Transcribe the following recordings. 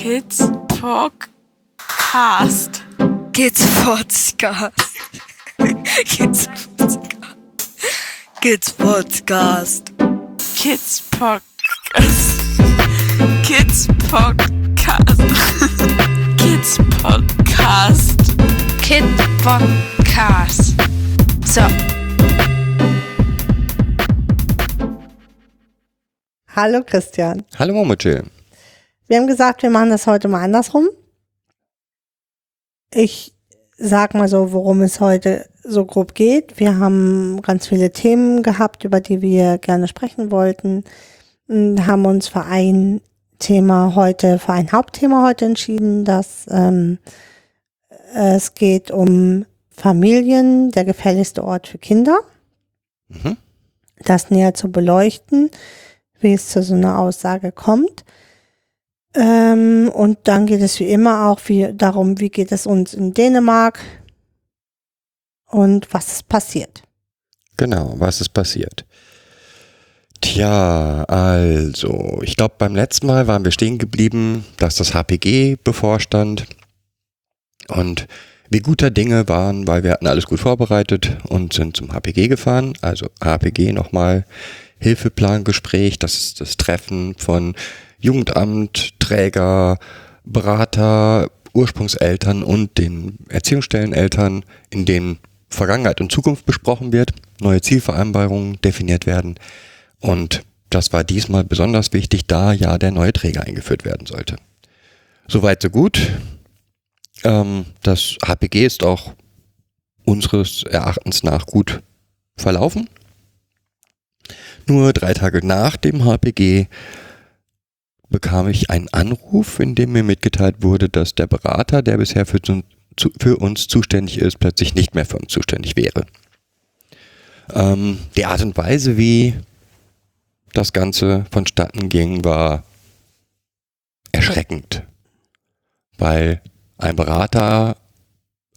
Kids Podcast. Kids Podcast. Kids Podcast. Kids Podcast. Kids Podcast. Kids Podcast. Kids Podcast. Kid Podcast. So. Hallo Christian. Hallo Momochill. Wir haben gesagt, wir machen das heute mal andersrum. Ich sag mal so, worum es heute so grob geht. Wir haben ganz viele Themen gehabt, über die wir gerne sprechen wollten. Haben uns für ein Thema heute, für ein Hauptthema heute entschieden, dass ähm, es geht um Familien, der gefährlichste Ort für Kinder. Mhm. Das näher zu beleuchten, wie es zu so einer Aussage kommt. Ähm, und dann geht es wie immer auch wie, darum, wie geht es uns in Dänemark und was ist passiert. Genau, was ist passiert? Tja, also, ich glaube, beim letzten Mal waren wir stehen geblieben, dass das HPG bevorstand und wir guter Dinge waren, weil wir hatten alles gut vorbereitet und sind zum HPG gefahren. Also HPG nochmal Hilfeplangespräch, das ist das Treffen von Jugendamt, Träger, Berater, Ursprungseltern und den Erziehungsstelleneltern, in denen Vergangenheit und Zukunft besprochen wird, neue Zielvereinbarungen definiert werden. Und das war diesmal besonders wichtig, da ja der neue Träger eingeführt werden sollte. Soweit so gut. Ähm, das HPG ist auch unseres Erachtens nach gut verlaufen. Nur drei Tage nach dem HPG bekam ich einen Anruf, in dem mir mitgeteilt wurde, dass der Berater, der bisher für, für uns zuständig ist, plötzlich nicht mehr für uns zuständig wäre. Ähm, die Art und Weise, wie das Ganze vonstatten ging, war erschreckend. Weil ein Berater,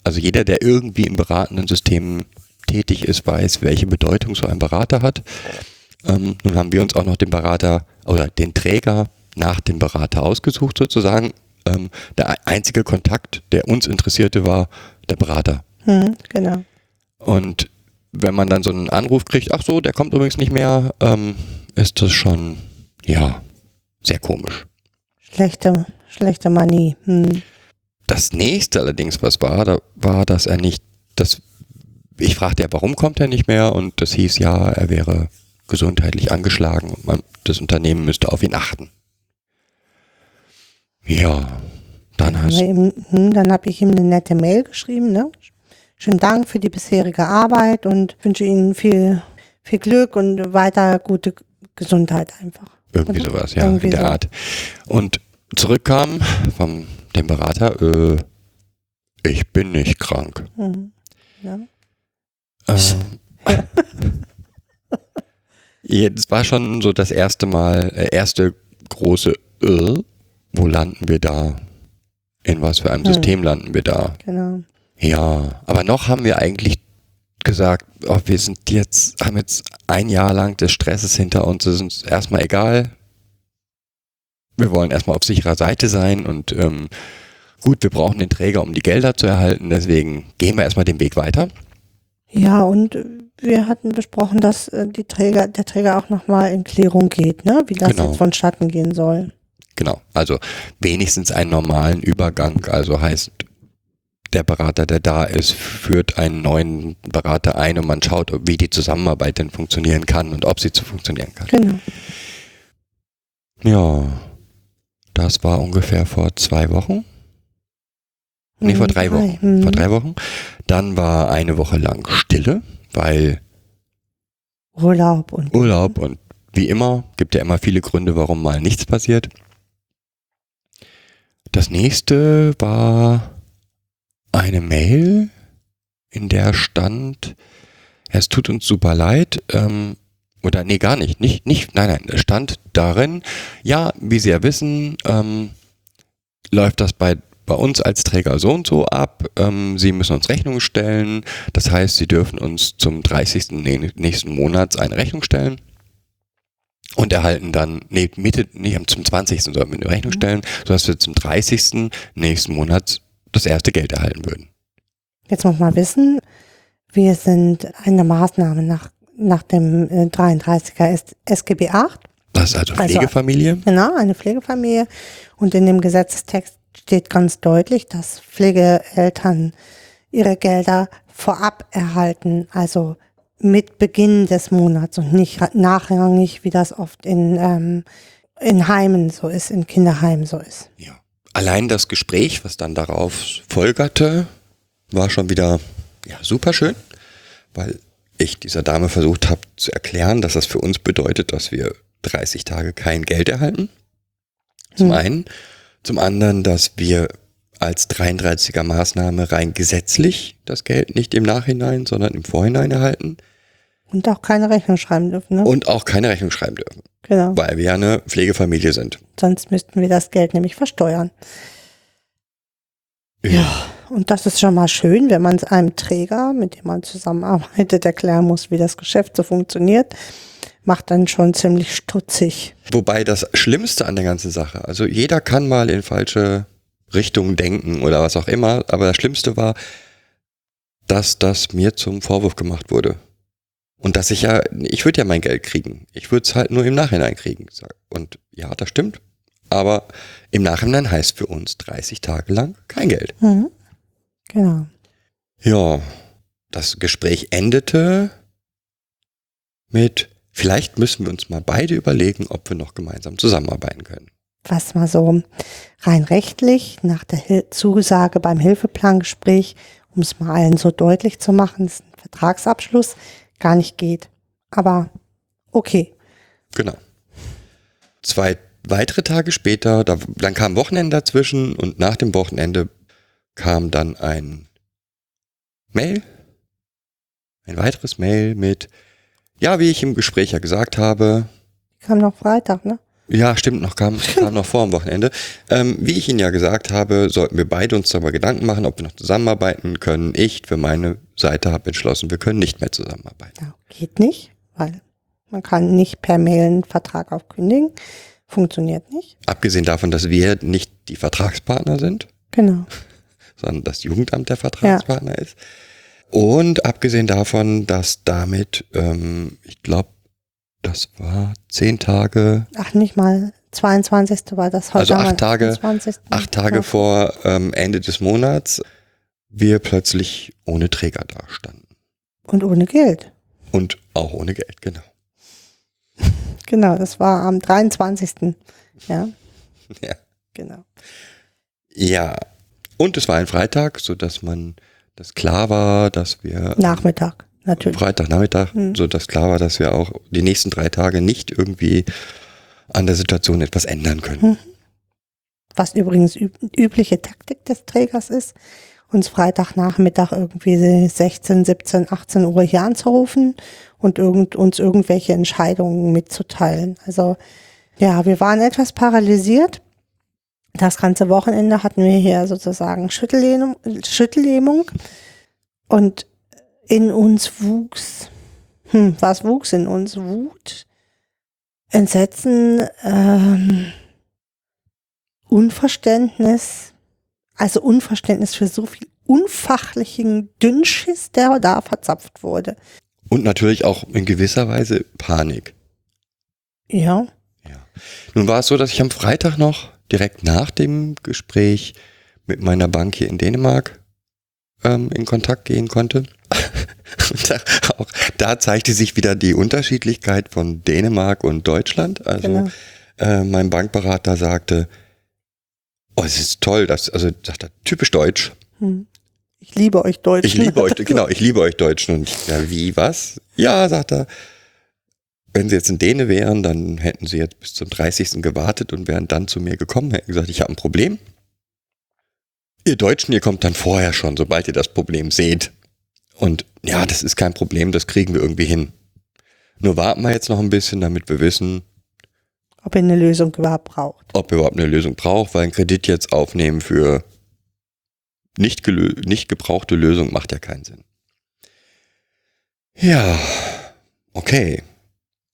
also jeder, der irgendwie im beratenden System tätig ist, weiß, welche Bedeutung so ein Berater hat. Ähm, nun haben wir uns auch noch den Berater oder den Träger nach dem Berater ausgesucht sozusagen. Ähm, der einzige Kontakt, der uns interessierte, war der Berater. Hm, genau. Und wenn man dann so einen Anruf kriegt, ach so, der kommt übrigens nicht mehr, ähm, ist das schon, ja, sehr komisch. Schlechte, schlechte Manie. Hm. Das nächste allerdings, was war, da war, dass er nicht, das, ich fragte ja, warum kommt er nicht mehr? Und das hieß ja, er wäre gesundheitlich angeschlagen und man, das Unternehmen müsste auf ihn achten. Ja, dann hast du. Hm, dann habe ich ihm eine nette Mail geschrieben, ne? Schönen Dank für die bisherige Arbeit und wünsche Ihnen viel, viel Glück und weiter gute Gesundheit einfach. Irgendwie Oder? sowas, ja, Irgendwie in der so. Art. Und zurückkam vom dem Berater, äh, ich bin nicht krank. Mhm. Ja. Äh, Jetzt war schon so das erste Mal, äh, erste große, äh, wo landen wir da? In was für einem hm. System landen wir da? Genau. Ja, aber noch haben wir eigentlich gesagt, oh, wir sind jetzt, haben jetzt ein Jahr lang des Stresses hinter uns, es ist uns erstmal egal. Wir wollen erstmal auf sicherer Seite sein und ähm, gut, wir brauchen den Träger, um die Gelder zu erhalten, deswegen gehen wir erstmal den Weg weiter. Ja, und wir hatten besprochen, dass äh, die Träger, der Träger auch nochmal in Klärung geht, ne? wie das genau. jetzt vonstatten gehen soll. Genau, also wenigstens einen normalen Übergang, also heißt, der Berater, der da ist, führt einen neuen Berater ein und man schaut, wie die Zusammenarbeit denn funktionieren kann und ob sie zu funktionieren kann. Genau. Ja, das war ungefähr vor zwei Wochen. Nee, vor hm, drei Wochen. Vor hm. drei Wochen. Dann war eine Woche lang Stille, weil Urlaub und Urlaub und wie immer gibt ja immer viele Gründe, warum mal nichts passiert. Das nächste war eine Mail, in der stand, es tut uns super leid, ähm, oder nee, gar nicht, nicht, nicht, nein, nein, es stand darin, ja, wie Sie ja wissen, ähm, läuft das bei, bei uns als Träger so und so ab, ähm, Sie müssen uns Rechnung stellen, das heißt, Sie dürfen uns zum 30. nächsten Monats eine Rechnung stellen. Und erhalten dann, nee, Mitte, nee, zum 20. sollten wir eine Rechnung stellen, sodass wir zum 30. nächsten Monats das erste Geld erhalten würden. Jetzt muss man wissen, wir sind eine Maßnahme nach, nach dem äh, 33er S SGB 8. Das ist also Also- Pflegefamilie. Genau, eine Pflegefamilie. Und in dem Gesetzestext steht ganz deutlich, dass Pflegeeltern ihre Gelder vorab erhalten, also mit Beginn des Monats und nicht nachrangig, wie das oft in, ähm, in Heimen so ist, in Kinderheimen so ist. Ja. Allein das Gespräch, was dann darauf folgerte, war schon wieder ja, super schön, weil ich dieser Dame versucht habe zu erklären, dass das für uns bedeutet, dass wir 30 Tage kein Geld erhalten. Zum Hm. einen. Zum anderen, dass wir als 33er Maßnahme rein gesetzlich das Geld nicht im Nachhinein, sondern im Vorhinein erhalten Und auch keine Rechnung schreiben dürfen, ne? und auch keine Rechnung schreiben dürfen, genau. weil wir ja eine Pflegefamilie sind. Sonst müssten wir das Geld nämlich versteuern. Ja. Und das ist schon mal schön, wenn man es einem Träger, mit dem man zusammenarbeitet, erklären muss, wie das Geschäft so funktioniert. Macht dann schon ziemlich stutzig. Wobei das Schlimmste an der ganzen Sache, also jeder kann mal in falsche Richtungen denken oder was auch immer, aber das Schlimmste war, dass das mir zum Vorwurf gemacht wurde. Und dass ich ja, ich würde ja mein Geld kriegen. Ich würde es halt nur im Nachhinein kriegen. Und ja, das stimmt. Aber im Nachhinein heißt für uns 30 Tage lang kein Geld. Mhm. Genau. Ja, das Gespräch endete mit, vielleicht müssen wir uns mal beide überlegen, ob wir noch gemeinsam zusammenarbeiten können. Was mal so rein rechtlich nach der Hil Zusage beim Hilfeplangespräch, um es mal allen so deutlich zu machen, ist ein Vertragsabschluss, gar nicht geht. Aber okay. Genau. Zwei weitere Tage später, da, dann kam Wochenende dazwischen und nach dem Wochenende kam dann ein Mail, ein weiteres Mail mit, ja, wie ich im Gespräch ja gesagt habe, Kam noch Freitag, ne? Ja, stimmt, noch kam, kam noch vor dem Wochenende. Ähm, wie ich Ihnen ja gesagt habe, sollten wir beide uns darüber Gedanken machen, ob wir noch zusammenarbeiten können. Ich für meine Seite habe entschlossen, wir können nicht mehr zusammenarbeiten. Ja, geht nicht, weil man kann nicht per Mail einen Vertrag aufkündigen. Funktioniert nicht. Abgesehen davon, dass wir nicht die Vertragspartner sind, Genau. sondern das Jugendamt der Vertragspartner ist. Und abgesehen davon, dass damit, ähm, ich glaube, das war zehn Tage, Ach, nicht mal 22. war das heute. Also acht Tage- 20.. acht Tage Ja. vor ähm, Ende des Monats, wir plötzlich ohne Träger dastanden. Und ohne Geld. Und auch ohne Geld, genau. Genau, das war am 23. Ja, Ja. genau. ja. Und es war ein Freitag, so dass man, das klar war, dass wir Nachmittag, natürlich. Freitagnachmittag, Mhm. so dass klar war, dass wir auch die nächsten drei Tage nicht irgendwie an der Situation etwas ändern können. Mhm. Was übrigens üb übliche Taktik des Trägers ist, uns Freitagnachmittag irgendwie 16, 17, 18 Uhr hier anzurufen und irgend, uns irgendwelche Entscheidungen mitzuteilen. Also ja, wir waren etwas paralysiert. Das ganze Wochenende hatten wir hier sozusagen Schüttellähmung, Schüttellähmung und in uns wuchs, hm, was wuchs in uns? Wut, Entsetzen, ähm, Unverständnis, also Unverständnis für so viel unfachlichen Dünnschiss, der da verzapft wurde. Und natürlich auch in gewisser Weise Panik. Ja, Nun war es so, dass ich am Freitag noch direkt nach dem Gespräch mit meiner Bank hier in Dänemark ähm, in Kontakt gehen konnte. Da, auch da zeigte sich wieder die Unterschiedlichkeit von Dänemark und Deutschland. Also genau. äh, mein Bankberater sagte, oh, es ist toll, das, also sagt er, typisch deutsch. Hm. Ich liebe euch Deutschen. Ich liebe euch, genau, ich liebe euch Deutschen. Und ich, ja, wie, was? Ja, sagt er, wenn sie jetzt in Däne wären, dann hätten sie jetzt bis zum 30. gewartet und wären dann zu mir gekommen, hätten gesagt, ich habe ein Problem. Ihr Deutschen, ihr kommt dann vorher schon, sobald ihr das Problem seht. Und ja, das ist kein Problem, das kriegen wir irgendwie hin. Nur warten wir jetzt noch ein bisschen, damit wir wissen, Ob ihr eine Lösung überhaupt braucht. ob ihr überhaupt eine Lösung braucht, weil ein Kredit jetzt aufnehmen für nicht, nicht gebrauchte Lösung macht ja keinen Sinn. Ja, okay.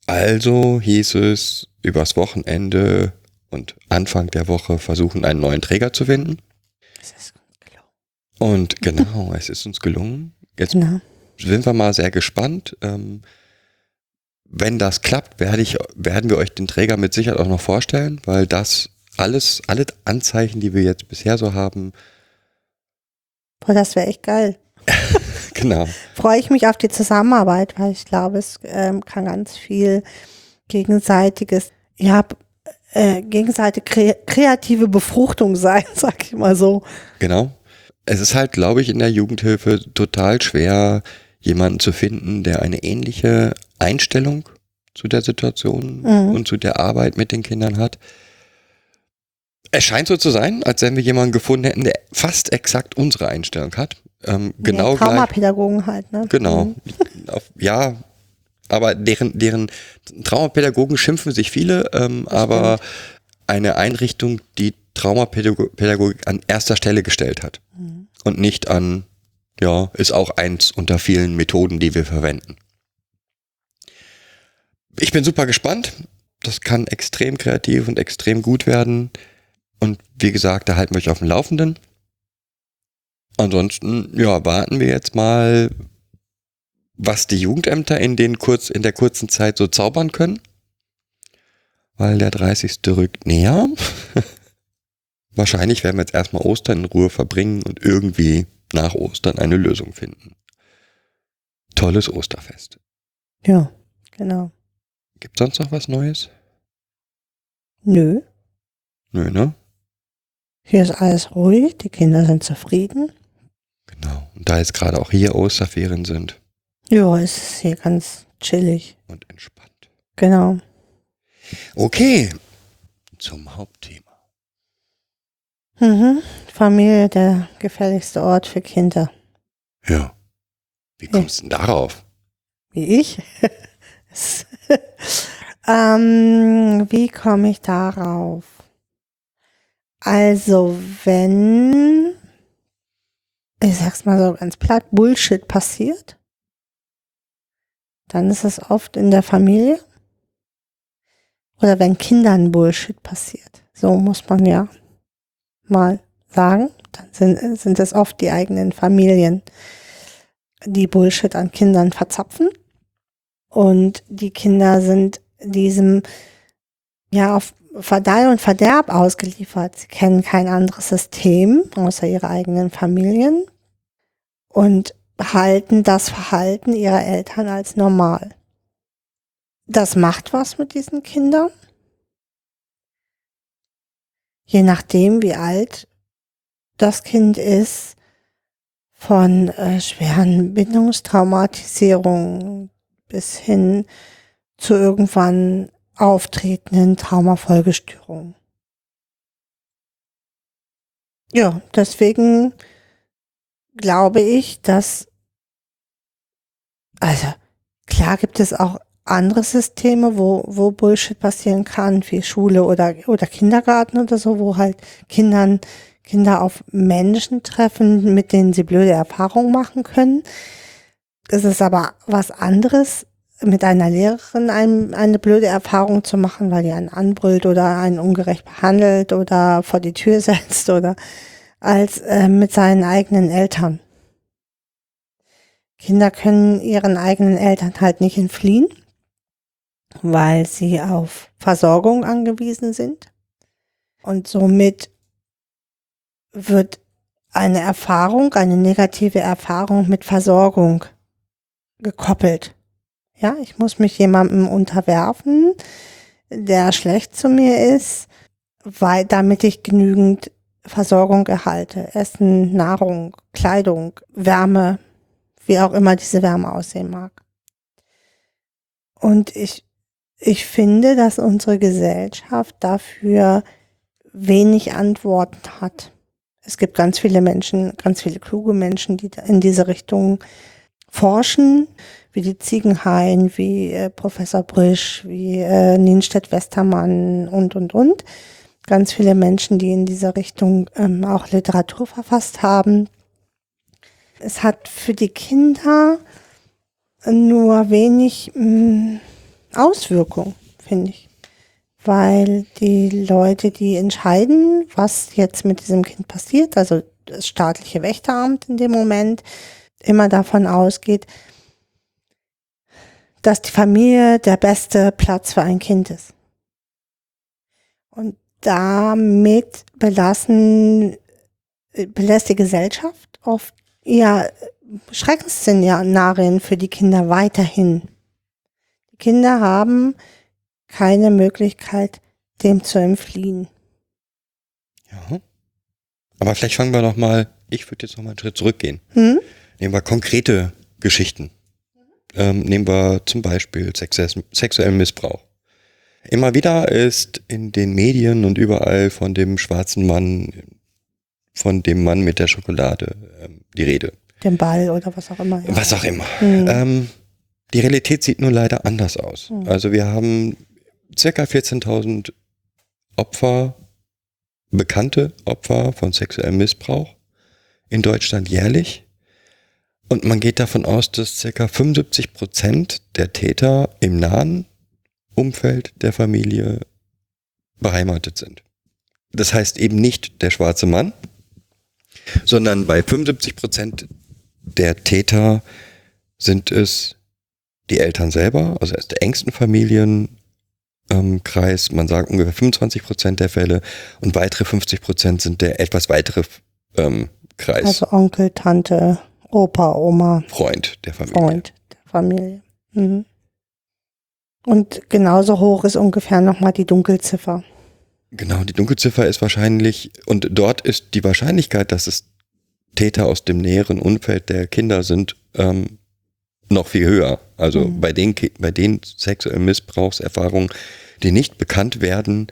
Also hieß es übers Wochenende und Anfang der Woche versuchen, einen neuen Träger zu finden. Es ist gelungen. Und genau, es ist uns gelungen. Jetzt Genau. sind wir mal sehr gespannt. Ähm, wenn das klappt, werde ich, werden wir euch den Träger mit Sicherheit auch noch vorstellen, weil das alles, alle Anzeichen, die wir jetzt bisher so haben, Boah, das wäre echt geil. genau, Freue ich mich auf die Zusammenarbeit, weil ich glaube, es ähm, kann ganz viel gegenseitiges, ja, äh, gegenseitige kre kreative Befruchtung sein, sag ich mal so. genau. Es ist halt, glaube ich, in der Jugendhilfe total schwer, jemanden zu finden, der eine ähnliche Einstellung zu der Situation Mhm. und zu der Arbeit mit den Kindern hat. Es scheint so zu sein, als wenn wir jemanden gefunden hätten, der fast exakt unsere Einstellung hat. Ähm, genau ja. Traumapädagogen halt, ne? Genau. Mhm. Auf, ja, aber deren, deren Traumapädagogen schimpfen sich viele, ähm, aber eine Einrichtung, die Traumapädagogik an erster Stelle gestellt hat. Mhm. Und nicht an, ja, ist auch eins unter vielen Methoden, die wir verwenden. Ich bin super gespannt. Das kann extrem kreativ und extrem gut werden. Und wie gesagt, da halten wir euch auf dem Laufenden. Ansonsten, ja, warten wir jetzt mal, was die Jugendämter in, den kurz, in der kurzen Zeit so zaubern können. Weil der 30. rückt näher. Wahrscheinlich werden wir jetzt erstmal Ostern in Ruhe verbringen und irgendwie nach Ostern eine Lösung finden. Tolles Osterfest. Ja, genau. Gibt sonst noch was Neues? Nö, Nö, ne? hier ist alles ruhig, die Kinder sind zufrieden. Genau. Und da jetzt gerade auch hier Osterferien sind Ja, es ist hier ganz chillig. und entspannt. Genau. Okay. Zum Hauptthema. Mhm. Familie, der gefährlichste Ort für Kinder. Ja. Wie kommst du denn darauf? Wie ich? Ähm, wie komme ich darauf? Also, wenn, ich sag's mal so ganz platt, Bullshit passiert, dann ist es oft in der Familie. Oder wenn Kindern Bullshit passiert. So muss man ja mal sagen. Dann sind, sind es oft die eigenen Familien, die Bullshit an Kindern verzapfen. Und die Kinder sind diesem, ja, auf Verdeih und Verderb ausgeliefert. Sie kennen kein anderes System außer ihre eigenen Familien und halten das Verhalten ihrer Eltern als normal. Das macht was mit diesen Kindern. Je nachdem, wie alt das Kind ist, von äh, schweren Bindungstraumatisierungen bis hin zu irgendwann auftretenden Traumafolgestörungen. Ja, deswegen glaube ich, dass, also klar gibt es auch andere Systeme, wo, wo Bullshit passieren kann, wie Schule oder, oder Kindergarten oder so, wo halt Kindern, Kinder auf Menschen treffen, mit denen sie blöde Erfahrungen machen können. Es ist aber was anderes, mit einer Lehrerin ein, eine blöde Erfahrung zu machen, weil die einen anbrüllt oder einen ungerecht behandelt oder vor die Tür setzt oder als äh, mit seinen eigenen Eltern. Kinder können ihren eigenen Eltern halt nicht entfliehen, weil sie auf Versorgung angewiesen sind. Und somit wird eine Erfahrung, eine negative Erfahrung mit Versorgung gekoppelt. Ja, ich muss mich jemandem unterwerfen, der schlecht zu mir ist, weil, damit ich genügend Versorgung erhalte. Essen, Nahrung, Kleidung, Wärme, wie auch immer diese Wärme aussehen mag. Und ich, ich finde, dass unsere Gesellschaft dafür wenig Antworten hat. Es gibt ganz viele Menschen, ganz viele kluge Menschen, die in diese Richtung forschen, wie die Ziegenhain, wie äh, Professor Brisch, wie äh, Nienstedt-Westermann und, und, und. Ganz viele Menschen, die in dieser Richtung ähm, auch Literatur verfasst haben. Es hat für die Kinder nur wenig mh, Auswirkung, finde ich. Weil die Leute, die entscheiden, was jetzt mit diesem Kind passiert, also das staatliche Wächteramt in dem Moment, immer davon ausgeht, dass die Familie der beste Platz für ein Kind ist. Und damit belassen, belässt die Gesellschaft oft ja Schreckensszenarien für die Kinder weiterhin. Kinder haben keine Möglichkeit, dem zu entfliehen. Ja. Aber vielleicht fangen wir noch mal, ich würde jetzt noch mal einen Schritt zurückgehen. Hm? Nehmen wir konkrete Geschichten. Ähm, nehmen wir zum Beispiel sexuellen Missbrauch. Immer wieder ist in den Medien und überall von dem schwarzen Mann, von dem Mann mit der Schokolade ähm, die Rede. Den Ball oder was auch immer. ja. Was auch immer. Hm. Ähm, die Realität sieht nur leider anders aus. Mhm. Also wir haben circa 14.000 Opfer, bekannte Opfer von sexuellem Missbrauch in Deutschland jährlich. Und man geht davon aus, dass circa 75 Prozent der Täter im nahen Umfeld der Familie beheimatet sind. Das heißt eben nicht der schwarze Mann, sondern bei 75 Prozent der Täter sind es die Eltern selber, also erst der engsten Familienkreis, ähm, man sagt ungefähr 25 Prozent der Fälle und weitere 50 Prozent sind der etwas weitere ähm, Kreis, Also Onkel, Tante, Opa, Oma, Freund der Familie. Freund der Familie. Mhm. Und genauso hoch ist ungefähr nochmal die Dunkelziffer. Genau, die Dunkelziffer ist wahrscheinlich, und dort ist die Wahrscheinlichkeit, dass es Täter aus dem näheren Umfeld der Kinder sind, ähm, noch viel höher. Also Mhm. bei den, bei den sexuellen Missbrauchserfahrungen, die nicht bekannt werden,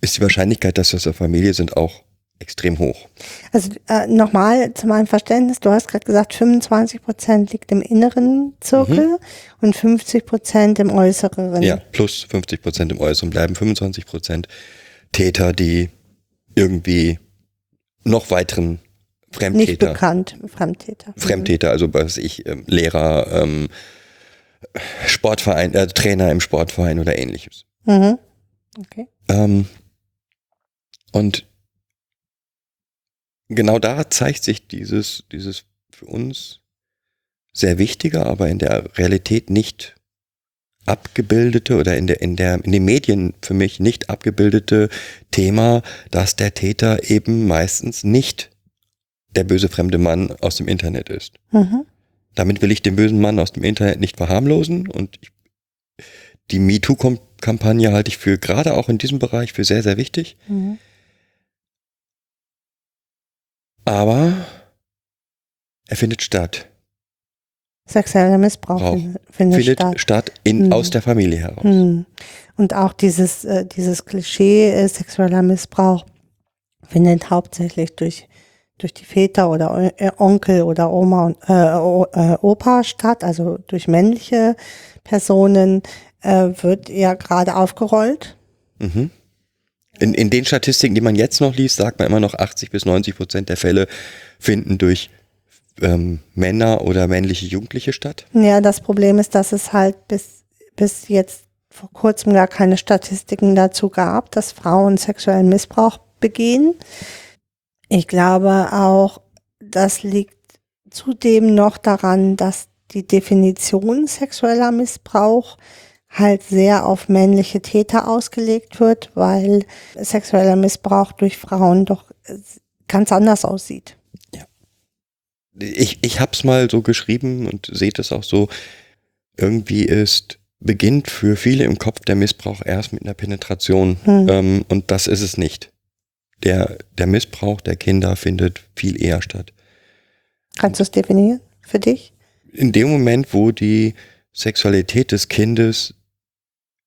ist die Wahrscheinlichkeit, dass das der Familie sind, auch extrem hoch. Also äh, nochmal zu meinem Verständnis, du hast gerade gesagt, 25 Prozent liegt im inneren Zirkel und 50 Prozent im äußeren. Ja, plus 50 Prozent im Äußeren bleiben 25 Prozent Täter, die irgendwie noch weiteren Nicht Fremdtäter bekannt, Fremdtäter. Fremdtäter, also was weiß ich, ähm, Lehrer, ähm, Sportverein, äh, Trainer im Sportverein oder ähnliches. Mhm. Okay. Ähm, und genau da zeigt sich dieses, dieses für uns sehr wichtige, aber in der Realität nicht abgebildete oder in der, in der, in den Medien für mich nicht abgebildete Thema, dass der Täter eben meistens nicht der böse fremde Mann aus dem Internet ist. Mhm. Damit will ich den bösen Mann aus dem Internet nicht verharmlosen und ich, die MeToo-Kampagne halte ich für gerade auch in diesem Bereich für sehr, sehr wichtig. Mhm. Aber er findet statt. Sexueller Missbrauch Brauch. findet, findet findet statt. statt, in, Mhm. aus der Familie heraus. Hm. Und auch dieses, äh, dieses Klischee äh, sexueller Missbrauch findet hauptsächlich durch, durch die Väter oder äh, Onkel oder Oma und äh, äh, Opa statt, also durch männliche Personen, äh, wird ja gerade aufgerollt. Mhm. In, in den Statistiken, die man jetzt noch liest, sagt man immer noch 80 bis 90 Prozent der Fälle finden durch ähm, Männer oder männliche Jugendliche statt. Ja, das Problem ist, dass es halt bis, bis jetzt vor kurzem gar keine Statistiken dazu gab, dass Frauen sexuellen Missbrauch begehen. Ich glaube auch, das liegt zudem noch daran, dass die Definition sexueller Missbrauch halt sehr auf männliche Täter ausgelegt wird, weil sexueller Missbrauch durch Frauen doch äh, ganz anders aussieht. Ich, ich hab's mal so geschrieben und seht es auch so. Irgendwie ist, beginnt für viele im Kopf der Missbrauch erst mit einer Penetration. Hm. Ähm, und das ist es nicht. Der, der Missbrauch der Kinder findet viel eher statt. Kannst du es definieren für dich? In dem Moment, wo die Sexualität des Kindes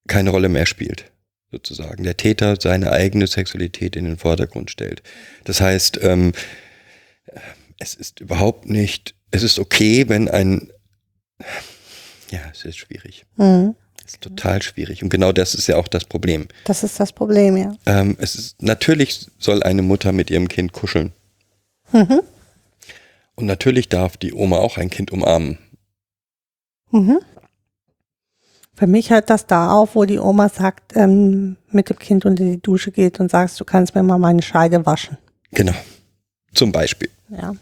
keine Rolle mehr spielt, sozusagen. Der Täter seine eigene Sexualität in den Vordergrund stellt. Das heißt, ähm, es ist überhaupt nicht, es ist okay, wenn ein, ja, es ist schwierig. Mhm. Es ist total schwierig. Und genau das ist ja auch das Problem. Das ist das Problem, ja. Ähm, es ist, natürlich soll eine Mutter mit ihrem Kind kuscheln. Mhm. Und natürlich darf die Oma auch ein Kind umarmen. Mhm. Für mich hört das da auf, wo die Oma sagt, ähm, mit dem Kind unter die Dusche geht und sagst, du kannst mir mal meine Scheide waschen. Genau. Zum Beispiel. Ja,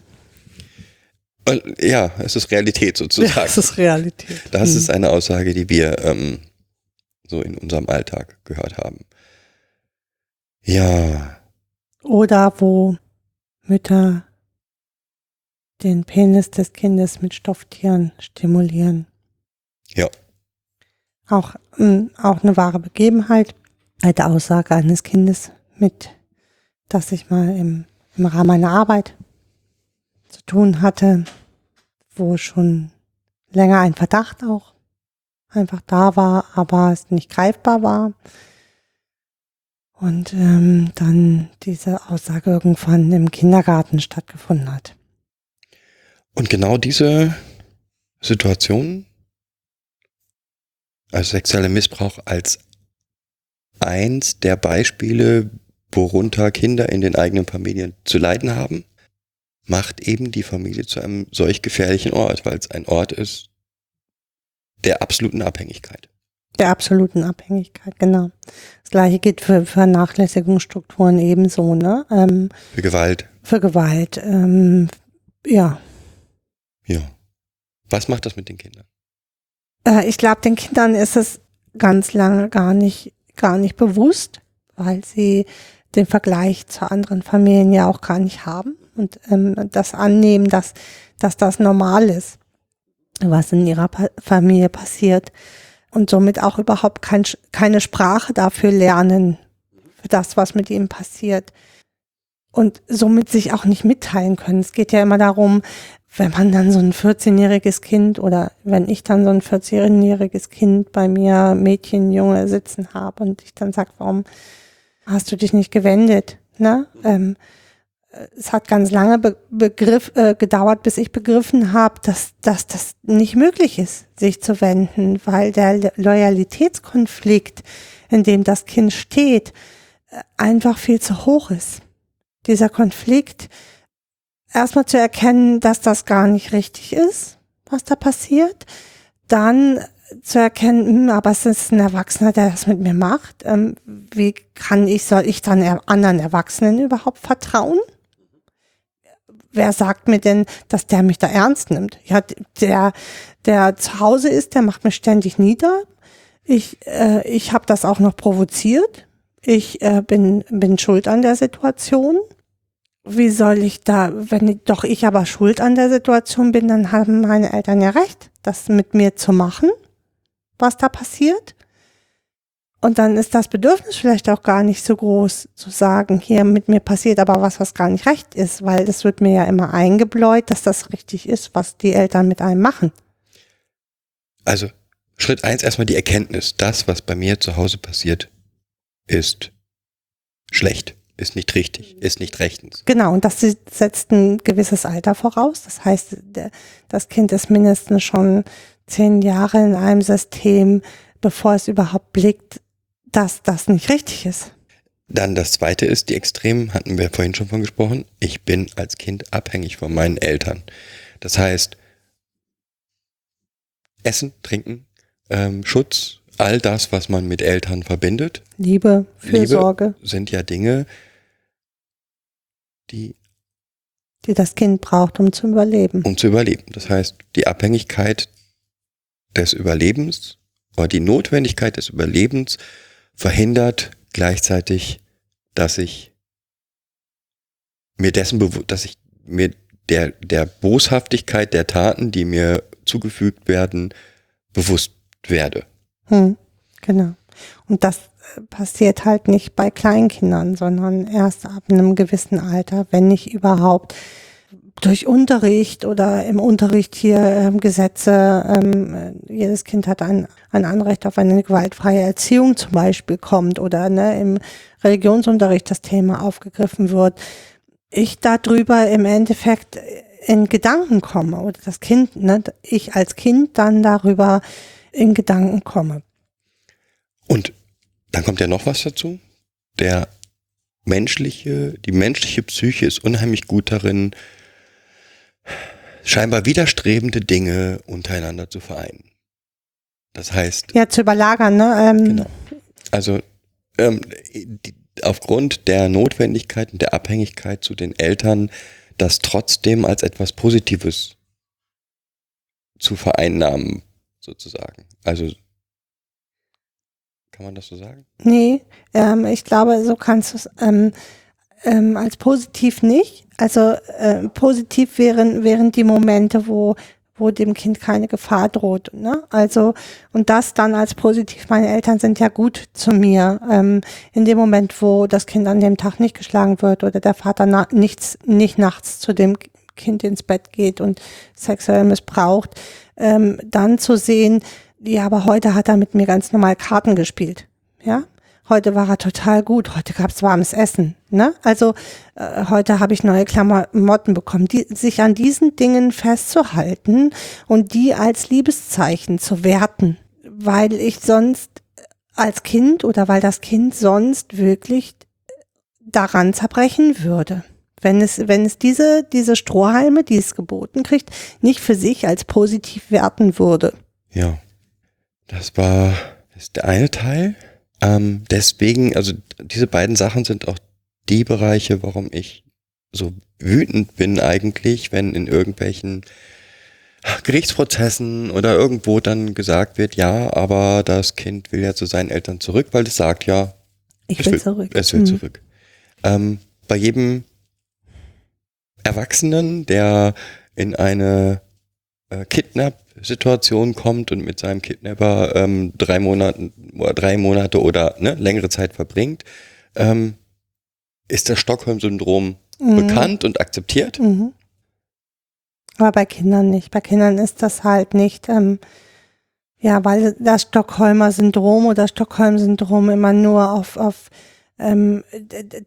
ja, es ist Realität sozusagen. das ist Realität. Das Mhm. ist eine Aussage, die wir ähm, so in unserem Alltag gehört haben. Ja, Oder wo Mütter den Penis des Kindes mit Stofftieren stimulieren. Ja. Auch, mh, auch eine wahre Begebenheit. Alte Aussage eines Kindes mit, das ich mal im, im Rahmen meiner Arbeit zu tun hatte, wo schon länger ein Verdacht auch einfach da war, aber es nicht greifbar war. Und ähm, dann diese Aussage irgendwann im Kindergarten stattgefunden hat. und genau diese Situation, also sexueller Missbrauch als eins der Beispiele, worunter Kinder in den eigenen Familien zu leiden haben, macht eben die Familie zu einem solch gefährlichen Ort, weil es ein Ort ist der absoluten Abhängigkeit. Der absoluten Abhängigkeit, genau. Das gleiche gilt für Vernachlässigungsstrukturen ebenso, ne? Ähm, Für Gewalt, für Gewalt. Ähm, ja. ja. Was macht das mit den Kindern? Äh, ich glaube, den Kindern ist es ganz lange gar nicht, gar nicht bewusst, weil sie den Vergleich zu anderen Familien ja auch gar nicht haben und ähm, das annehmen, dass, dass das normal ist, was in ihrer pa Familie passiert und somit auch überhaupt kein, keine Sprache dafür lernen, für das, was mit ihnen passiert und somit sich auch nicht mitteilen können. Es geht ja immer darum, wenn man dann so ein 14-jähriges Kind oder wenn ich dann so ein 14-jähriges Kind bei mir, Mädchen, Junge sitzen habe und ich dann sage, warum hast du dich nicht gewendet? Ne? Ähm, es hat ganz lange be begriff, äh, gedauert, bis ich begriffen habe, dass, dass das nicht möglich ist, sich zu wenden, weil der Lo- Loyalitätskonflikt, in dem das Kind steht, äh, einfach viel zu hoch ist. Dieser Konflikt, erstmal zu erkennen, dass das gar nicht richtig ist, was da passiert, dann zu erkennen, hm, aber es ist ein Erwachsener, der das mit mir macht. Ähm, wie kann ich, soll ich dann er anderen Erwachsenen überhaupt vertrauen? Wer sagt mir denn, dass der mich da ernst nimmt? Ja, der, der zu Hause ist, der macht mich ständig nieder. Ich, äh, ich habe das auch noch provoziert. Ich äh, bin, bin schuld an der Situation wie soll ich da, wenn ich, doch ich aber schuld an der Situation bin, dann haben meine Eltern ja recht, das mit mir zu machen, was da passiert. Und dann ist das Bedürfnis vielleicht auch gar nicht so groß zu sagen, hier mit mir passiert aber was, was gar nicht recht ist, weil es wird mir ja immer eingebläut, dass das richtig ist, was die Eltern mit einem machen. Also Schritt eins erstmal die Erkenntnis, das, was bei mir zu Hause passiert, ist schlecht, ist nicht richtig, ist nicht rechtens. Genau, und das setzt ein gewisses Alter voraus. Das heißt, das Kind ist mindestens schon zehn Jahre in einem System, bevor es überhaupt blickt, dass das nicht richtig ist. Dann das zweite ist, die Extremen, hatten wir vorhin schon von gesprochen, ich bin als Kind abhängig von meinen Eltern. Das heißt, Essen, Trinken, ähm, Schutz, all das, was man mit Eltern verbindet, Liebe, Fürsorge, sind ja Dinge, die die das Kind braucht, um zu überleben. um zu überleben. Das heißt, die Abhängigkeit des Überlebens oder die Notwendigkeit des Überlebens verhindert gleichzeitig, dass ich mir dessen bewusst, dass ich mir der, der Boshaftigkeit der Taten, die mir zugefügt werden, bewusst werde. Hm, genau. Und das äh, passiert halt nicht bei Kleinkindern, sondern erst ab einem gewissen Alter, wenn nicht überhaupt durch Unterricht oder im Unterricht hier ähm, Gesetze, ähm, äh, jedes Kind hat ein, ein Anrecht auf eine gewaltfreie Erziehung zum Beispiel kommt oder ne, im Religionsunterricht das Thema aufgegriffen wird, ich darüber im Endeffekt in Gedanken komme oder das Kind, ne, ich als Kind dann darüber in Gedanken komme. Und dann kommt ja noch was dazu. Der menschliche, die menschliche Psyche ist unheimlich gut darin, scheinbar widerstrebende Dinge untereinander zu vereinen. Das heißt, Ja, zu überlagern, ne? Ähm, Genau. Also ähm, die, aufgrund der Notwendigkeit und der Abhängigkeit zu den Eltern, das trotzdem als etwas Positives zu vereinnahmen, sozusagen. Also kann man das so sagen? Nee, ähm, ich glaube, so kannst du es ähm, als positiv nicht. Also äh, positiv wären, wären die Momente, wo, wo dem Kind keine Gefahr droht. Ne? Also, und das dann als positiv, meine Eltern sind ja gut zu mir. Ähm, in dem Moment, wo das Kind an dem Tag nicht geschlagen wird oder der Vater na nichts, nicht nachts zu dem Kind ins Bett geht und sexuell missbraucht, ähm, dann zu sehen, ja, aber heute hat er mit mir ganz normal Karten gespielt. Ja, heute war er total gut. Heute gab's warmes Essen. Ne? Also äh, heute habe ich neue Klamotten bekommen. Die, sich an diesen Dingen festzuhalten und die als Liebeszeichen zu werten, weil ich sonst als Kind oder weil das Kind sonst wirklich daran zerbrechen würde. Wenn es, wenn es diese, diese Strohhalme, die es geboten kriegt, nicht für sich als positiv werten würde. Ja. Das war ist der eine Teil. Ähm, deswegen, also diese beiden Sachen sind auch die Bereiche, warum ich so wütend bin eigentlich, wenn in irgendwelchen Gerichtsprozessen oder irgendwo dann gesagt wird, ja, aber das Kind will ja zu seinen Eltern zurück, weil es sagt ja, Ich es will zurück. Es will Mhm. zurück. Ähm, bei jedem Erwachsenen, der in eine äh, Kidnap-Situation kommt und mit seinem Kidnapper ähm, drei Monate oder drei Monate oder ne, längere Zeit verbringt, ähm, ist das Stockholm-Syndrom Mhm. bekannt und akzeptiert. Mhm. Aber bei Kindern nicht. Bei Kindern ist das halt nicht, ähm, ja, weil das Stockholmer Syndrom oder Stockholm-Syndrom immer nur auf, auf ähm,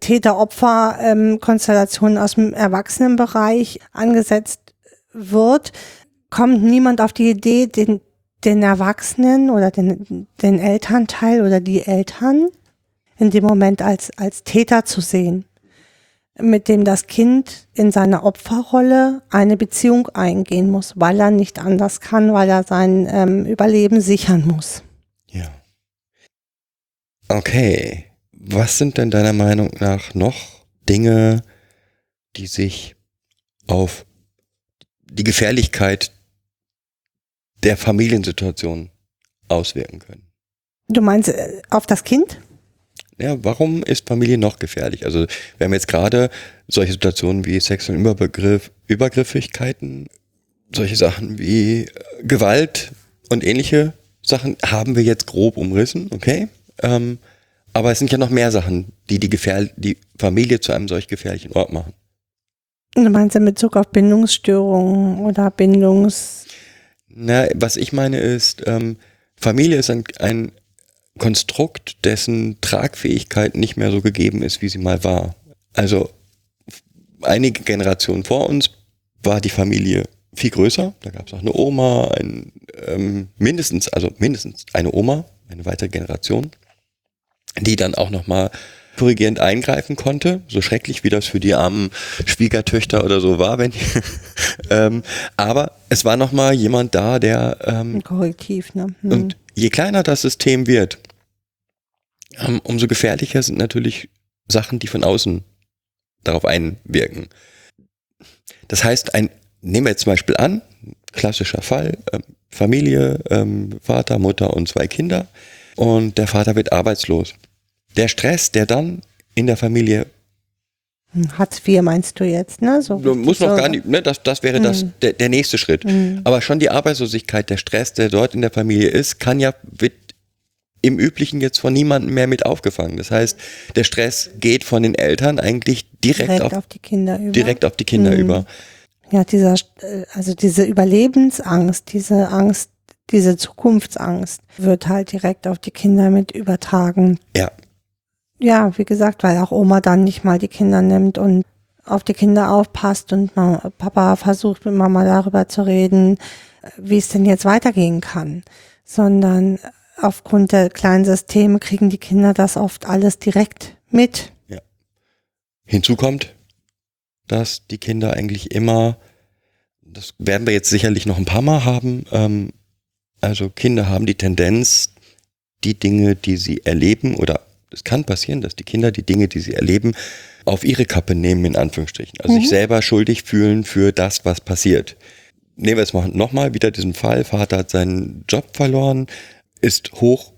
Täter-Opfer-Konstellationen aus dem Erwachsenenbereich angesetzt wird, kommt niemand auf die Idee, den, den Erwachsenen oder den, den Elternteil oder die Eltern in dem Moment als, als Täter zu sehen mit dem das Kind in seiner Opferrolle eine Beziehung eingehen muss, weil er nicht anders kann, weil er sein ähm, Überleben sichern muss. Ja. Okay. Was sind denn deiner Meinung nach noch Dinge, die sich auf die Gefährlichkeit der Familiensituation auswirken können? Du meinst äh, auf das Kind? Ja, warum ist Familie noch gefährlich? Also wir haben jetzt gerade solche Situationen wie sexuellen Überbegriff, Übergriffigkeiten, solche Sachen wie äh, Gewalt und ähnliche Sachen haben wir jetzt grob umrissen, okay? Ähm, aber es sind ja noch mehr Sachen, die die, Gefähr die Familie zu einem solch gefährlichen Ort machen. Du meinst in Bezug auf Bindungsstörungen oder Bindungs... Na, was ich meine ist, ähm, Familie ist ein, ein Konstrukt, dessen Tragfähigkeit nicht mehr so gegeben ist, wie sie mal war. Also einige Generationen vor uns war die Familie viel größer. Da gab es auch eine Oma, ein, ähm, mindestens, also mindestens eine Oma, eine weitere Generation, die dann auch nochmal korrigierend eingreifen konnte, so schrecklich wie das für die armen Schwiegertöchter oder so war, wenn ähm, aber es war noch mal jemand da, der ähm, Ein Korrektiv, ne? Hm. und je kleiner das System wird, ähm, umso gefährlicher sind natürlich Sachen, die von außen darauf einwirken. Das heißt, ein nehmen wir jetzt zum Beispiel an, klassischer Fall, ähm, Familie, ähm, Vater, Mutter und zwei Kinder und der Vater wird arbeitslos. Der Stress, der dann in der Familie Hartz IV meinst du jetzt, ne? So muss noch so- gar nicht, ne, das, das wäre das, Mhm. der, der nächste Schritt. Mhm. Aber schon die Arbeitslosigkeit, der Stress, der dort in der Familie ist, kann ja, wird im Üblichen jetzt von niemandem mehr mit aufgefangen. Das heißt, der Stress geht von den Eltern eigentlich direkt, direkt auf, auf, die Kinder über. direkt auf die Kinder Mhm. über. Ja, dieser, äh, also diese Überlebensangst, diese Angst, diese Zukunftsangst wird halt direkt auf die Kinder mit übertragen. Ja, Ja, wie gesagt, weil auch Oma dann nicht mal die Kinder nimmt und auf die Kinder aufpasst und Papa versucht mit Mama darüber zu reden, wie es denn jetzt weitergehen kann, sondern aufgrund der kleinen Systeme kriegen die Kinder das oft alles direkt mit. hinzu kommt, dass die Kinder eigentlich immer, das werden wir jetzt sicherlich noch ein paar Mal haben, ähm, Also Kinder haben die Tendenz, die Dinge, die sie erleben, oder es kann passieren, dass die Kinder die Dinge, die sie erleben, auf ihre Kappe nehmen, in Anführungsstrichen. Also sich selber schuldig fühlen für das, was passiert. Nehmen wir jetzt mal nochmal wieder diesen Fall. Vater hat seinen Job verloren, ist hoch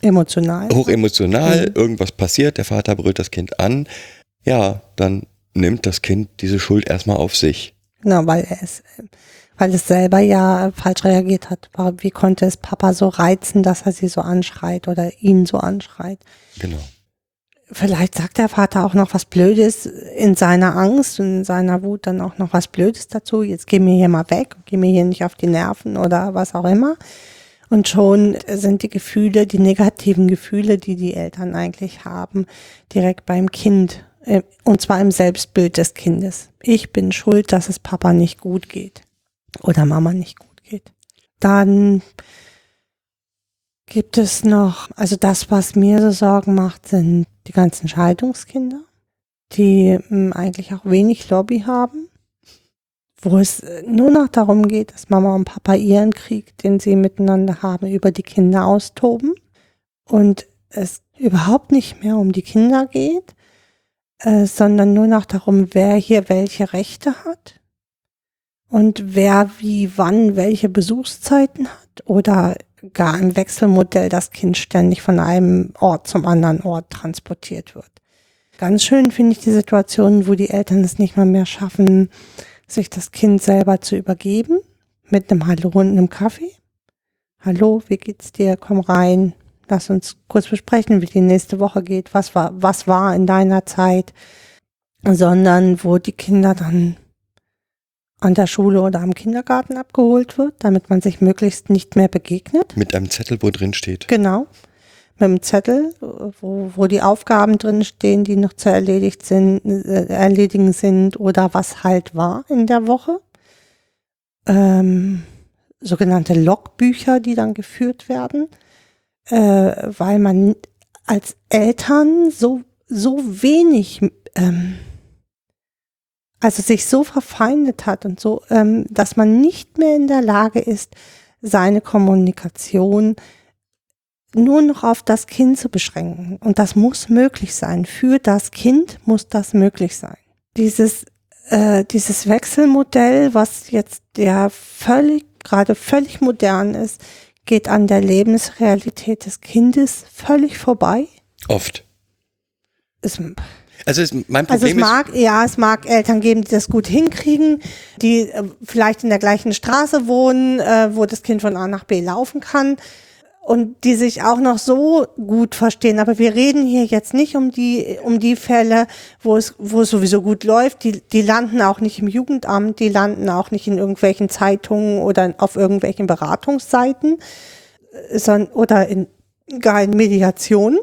Emotional. hoch emotional, irgendwas passiert, der Vater brüllt das Kind an. Ja, dann nimmt das Kind diese Schuld erstmal auf sich. Genau, weil er es, weil es selber ja falsch reagiert hat. Wie konnte es Papa so reizen, dass er sie so anschreit oder ihn so anschreit? Genau. Vielleicht sagt der Vater auch noch was Blödes in seiner Angst und in seiner Wut dann auch noch was Blödes dazu. Jetzt geh mir hier mal weg, geh mir hier nicht auf die Nerven oder was auch immer. Und schon sind die Gefühle, die negativen Gefühle, die die Eltern eigentlich haben, direkt beim Kind. äh, Und zwar im Selbstbild des Kindes. Ich bin schuld, dass es Papa nicht gut geht. Oder Mama nicht gut geht. Dann gibt es noch, also das, was mir so Sorgen macht, sind die ganzen Scheidungskinder, die mh, eigentlich auch wenig Lobby haben, wo es äh, nur noch darum geht, dass Mama und Papa ihren Krieg, den sie miteinander haben, über die Kinder austoben und es überhaupt nicht mehr um die Kinder geht, äh, sondern nur noch darum, wer hier welche Rechte hat und wer wie wann welche Besuchszeiten hat oder gar im Wechselmodell das Kind ständig von einem Ort zum anderen Ort transportiert wird. Ganz schön finde ich die Situation, wo die Eltern es nicht mal mehr schaffen, sich das Kind selber zu übergeben, mit einem Hallo und einem Kaffee. Hallo, wie geht's dir? Komm rein. Lass uns kurz besprechen, wie die nächste Woche geht. Was war, was war in deiner Zeit? Sondern wo die Kinder dann an der Schule oder am Kindergarten abgeholt wird, damit man sich möglichst nicht mehr begegnet. Mit einem Zettel, wo drin steht. Genau. Mit einem Zettel, wo, wo die Aufgaben drin stehen, die noch zu erledigt sind, äh, erledigen sind oder was halt war in der Woche. Ähm, sogenannte Logbücher, die dann geführt werden, äh, weil man als Eltern so, so wenig, ähm, also sich so verfeindet hat und so, ähm, dass man nicht mehr in der Lage ist, seine Kommunikation nur noch auf das Kind zu beschränken. Und das muss möglich sein. Für das Kind muss das möglich sein. Dieses, äh, dieses Wechselmodell, was jetzt ja völlig, gerade völlig modern ist, geht an der Lebensrealität des Kindes völlig vorbei. Oft. Es, Also es, mein also es Problem ist, mag, ja, es mag Eltern geben, die das gut hinkriegen, die äh, vielleicht in der gleichen Straße wohnen, äh, wo das Kind von A nach B laufen kann und die sich auch noch so gut verstehen. Aber wir reden hier jetzt nicht um die, um die Fälle, wo es, wo es sowieso gut läuft. Die, die landen auch nicht im Jugendamt, die landen auch nicht in irgendwelchen Zeitungen oder auf irgendwelchen Beratungsseiten, äh, sondern, oder in, gar in Mediationen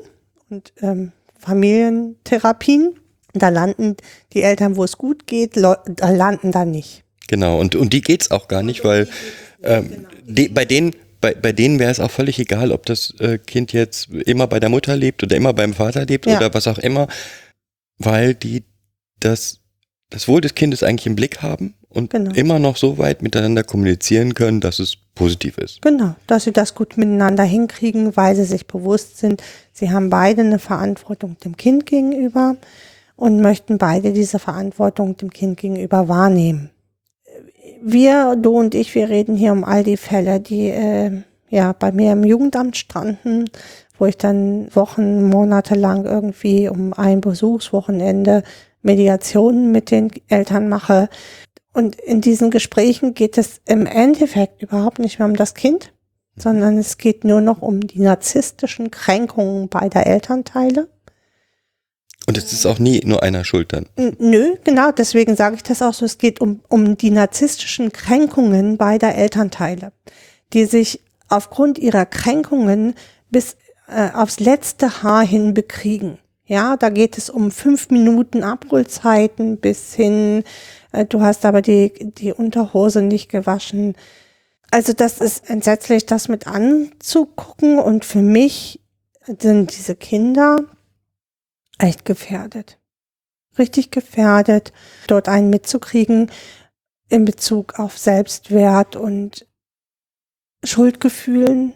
und ähm, Familientherapien. Da landen die Eltern, wo es gut geht, da landen da nicht. genau, und, und die geht's auch gar nicht, weil ähm, die, bei denen, bei, bei denen wäre es auch völlig egal, ob das äh, Kind jetzt immer bei der Mutter lebt oder immer beim Vater lebt Ja. oder was auch immer, weil die das, das Wohl des Kindes eigentlich im Blick haben und Genau. immer noch so weit miteinander kommunizieren können, dass es positiv ist. Genau, dass sie das gut miteinander hinkriegen, weil sie sich bewusst sind, sie haben beide eine Verantwortung dem Kind gegenüber und möchten beide diese Verantwortung dem Kind gegenüber wahrnehmen. Wir, du und ich, wir reden hier um all die Fälle, die äh, ja bei mir im Jugendamt standen, wo ich dann Wochen, Monate lang irgendwie um ein Besuchswochenende Mediationen mit den Eltern mache. Und in diesen Gesprächen geht es im Endeffekt überhaupt nicht mehr um das Kind, sondern es geht nur noch um die narzisstischen Kränkungen beider Elternteile. Und es ist auch nie nur einer schuld dann. Nö, genau, deswegen sage ich das auch so. Es geht um, um die narzisstischen Kränkungen beider Elternteile, die sich aufgrund ihrer Kränkungen bis äh, aufs letzte Haar hin bekriegen. Ja, da geht es um fünf Minuten Abholzeiten bis hin, du hast aber die, die Unterhose nicht gewaschen. Also das ist entsetzlich, das mit anzugucken. Und für mich sind diese Kinder echt gefährdet. Richtig gefährdet, dort einen mitzukriegen in Bezug auf Selbstwert und Schuldgefühlen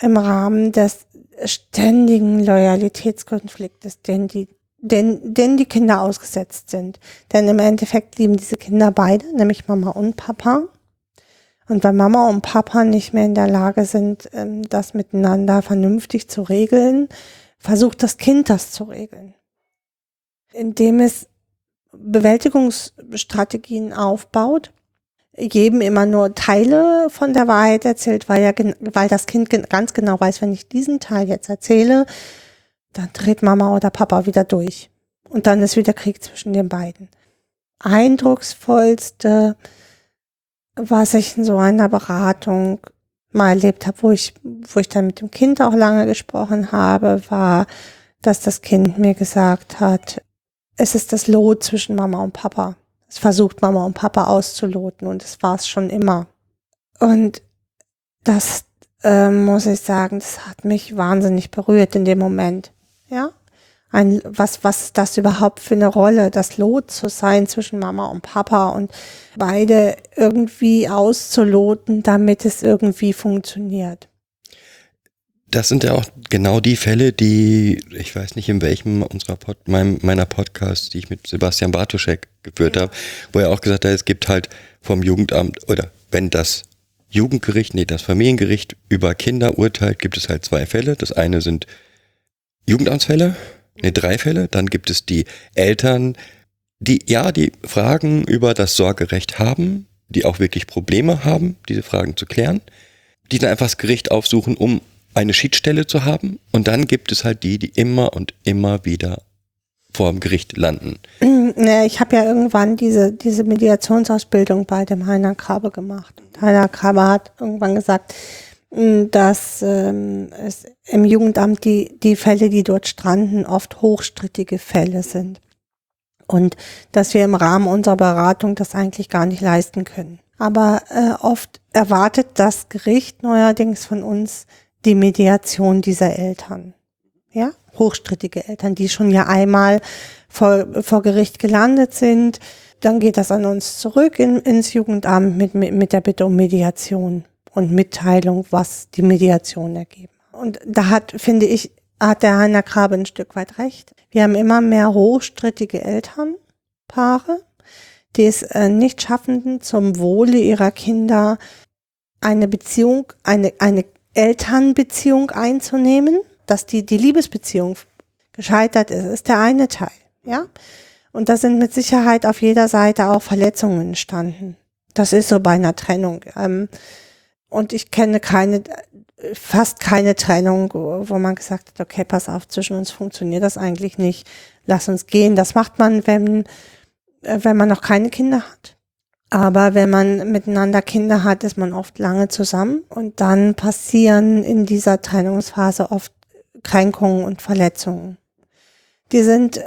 im Rahmen des ständigen Loyalitätskonfliktes, den die, den, den die Kinder ausgesetzt sind. Denn im Endeffekt lieben diese Kinder beide, nämlich Mama und Papa. Und wenn Mama und Papa nicht mehr in der Lage sind, ähm, das miteinander vernünftig zu regeln, versucht das Kind das zu regeln. Indem es Bewältigungsstrategien aufbaut, jedem immer nur Teile von der Wahrheit erzählt, weil, ja, weil das Kind ganz genau weiß, wenn ich diesen Teil jetzt erzähle, dann dreht Mama oder Papa wieder durch. Und dann ist wieder Krieg zwischen den beiden. Eindrucksvollste, was ich in so einer Beratung mal erlebt habe, wo ich, wo ich dann mit dem Kind auch lange gesprochen habe, war, dass das Kind mir gesagt hat, es ist das Lot zwischen Mama und Papa. Es versucht Mama und Papa auszuloten und es war es schon immer. Und das äh, muss ich sagen, das hat mich wahnsinnig berührt in dem Moment. Ja, ein, was, was ist das überhaupt für eine Rolle, das Lot zu sein zwischen Mama und Papa und beide irgendwie auszuloten, damit es irgendwie funktioniert. Das sind ja auch genau die Fälle, die, ich weiß nicht in welchem unserer Pod, meinem, meiner Podcasts, die ich mit Sebastian Bartoschek geführt ja. habe, wo er auch gesagt hat, es gibt halt vom Jugendamt oder wenn das Jugendgericht, nee, das Familiengericht über Kinder urteilt, gibt es halt zwei Fälle. Das eine sind Jugendamtsfälle ne, drei Fälle. Dann gibt es die Eltern, die ja die Fragen über das Sorgerecht haben, die auch wirklich Probleme haben, diese Fragen zu klären, die dann einfach das Gericht aufsuchen, um eine Schiedsstelle zu haben. Und dann gibt es halt die, die immer und immer wieder vor dem Gericht landen. Ich habe ja irgendwann diese, diese Mediationsausbildung bei dem Heiner Krabe gemacht. Heiner Krabe hat irgendwann gesagt, dass ähm, es im Jugendamt die, die Fälle, die dort stranden, oft hochstrittige Fälle sind. Und dass wir im Rahmen unserer Beratung das eigentlich gar nicht leisten können. Aber äh, oft erwartet das Gericht neuerdings von uns die Mediation dieser Eltern. Ja, hochstrittige Eltern, die schon ja einmal vor, vor Gericht gelandet sind. Dann geht das an uns zurück in, ins Jugendamt mit, mit, mit der Bitte um Mediation und Mitteilung, was die Mediation ergeben. Und da hat, finde ich, hat der Heiner Grabe ein Stück weit recht. Wir haben immer mehr hochstrittige Elternpaare, die es äh, nicht schaffen, zum Wohle ihrer Kinder eine Beziehung, eine, eine Elternbeziehung einzunehmen, dass die, die Liebesbeziehung gescheitert ist, ist der eine Teil, ja. Und da sind mit Sicherheit auf jeder Seite auch Verletzungen entstanden. Das ist so bei einer Trennung. Ähm, und ich kenne keine, fast keine Trennung, wo man gesagt hat, okay, pass auf, zwischen uns funktioniert das eigentlich nicht. Lass uns gehen. Das macht man, wenn, äh, wenn man noch keine Kinder hat. Aber wenn man miteinander Kinder hat, ist man oft lange zusammen und dann passieren in dieser Trennungsphase oft Kränkungen und Verletzungen. Die sind äh,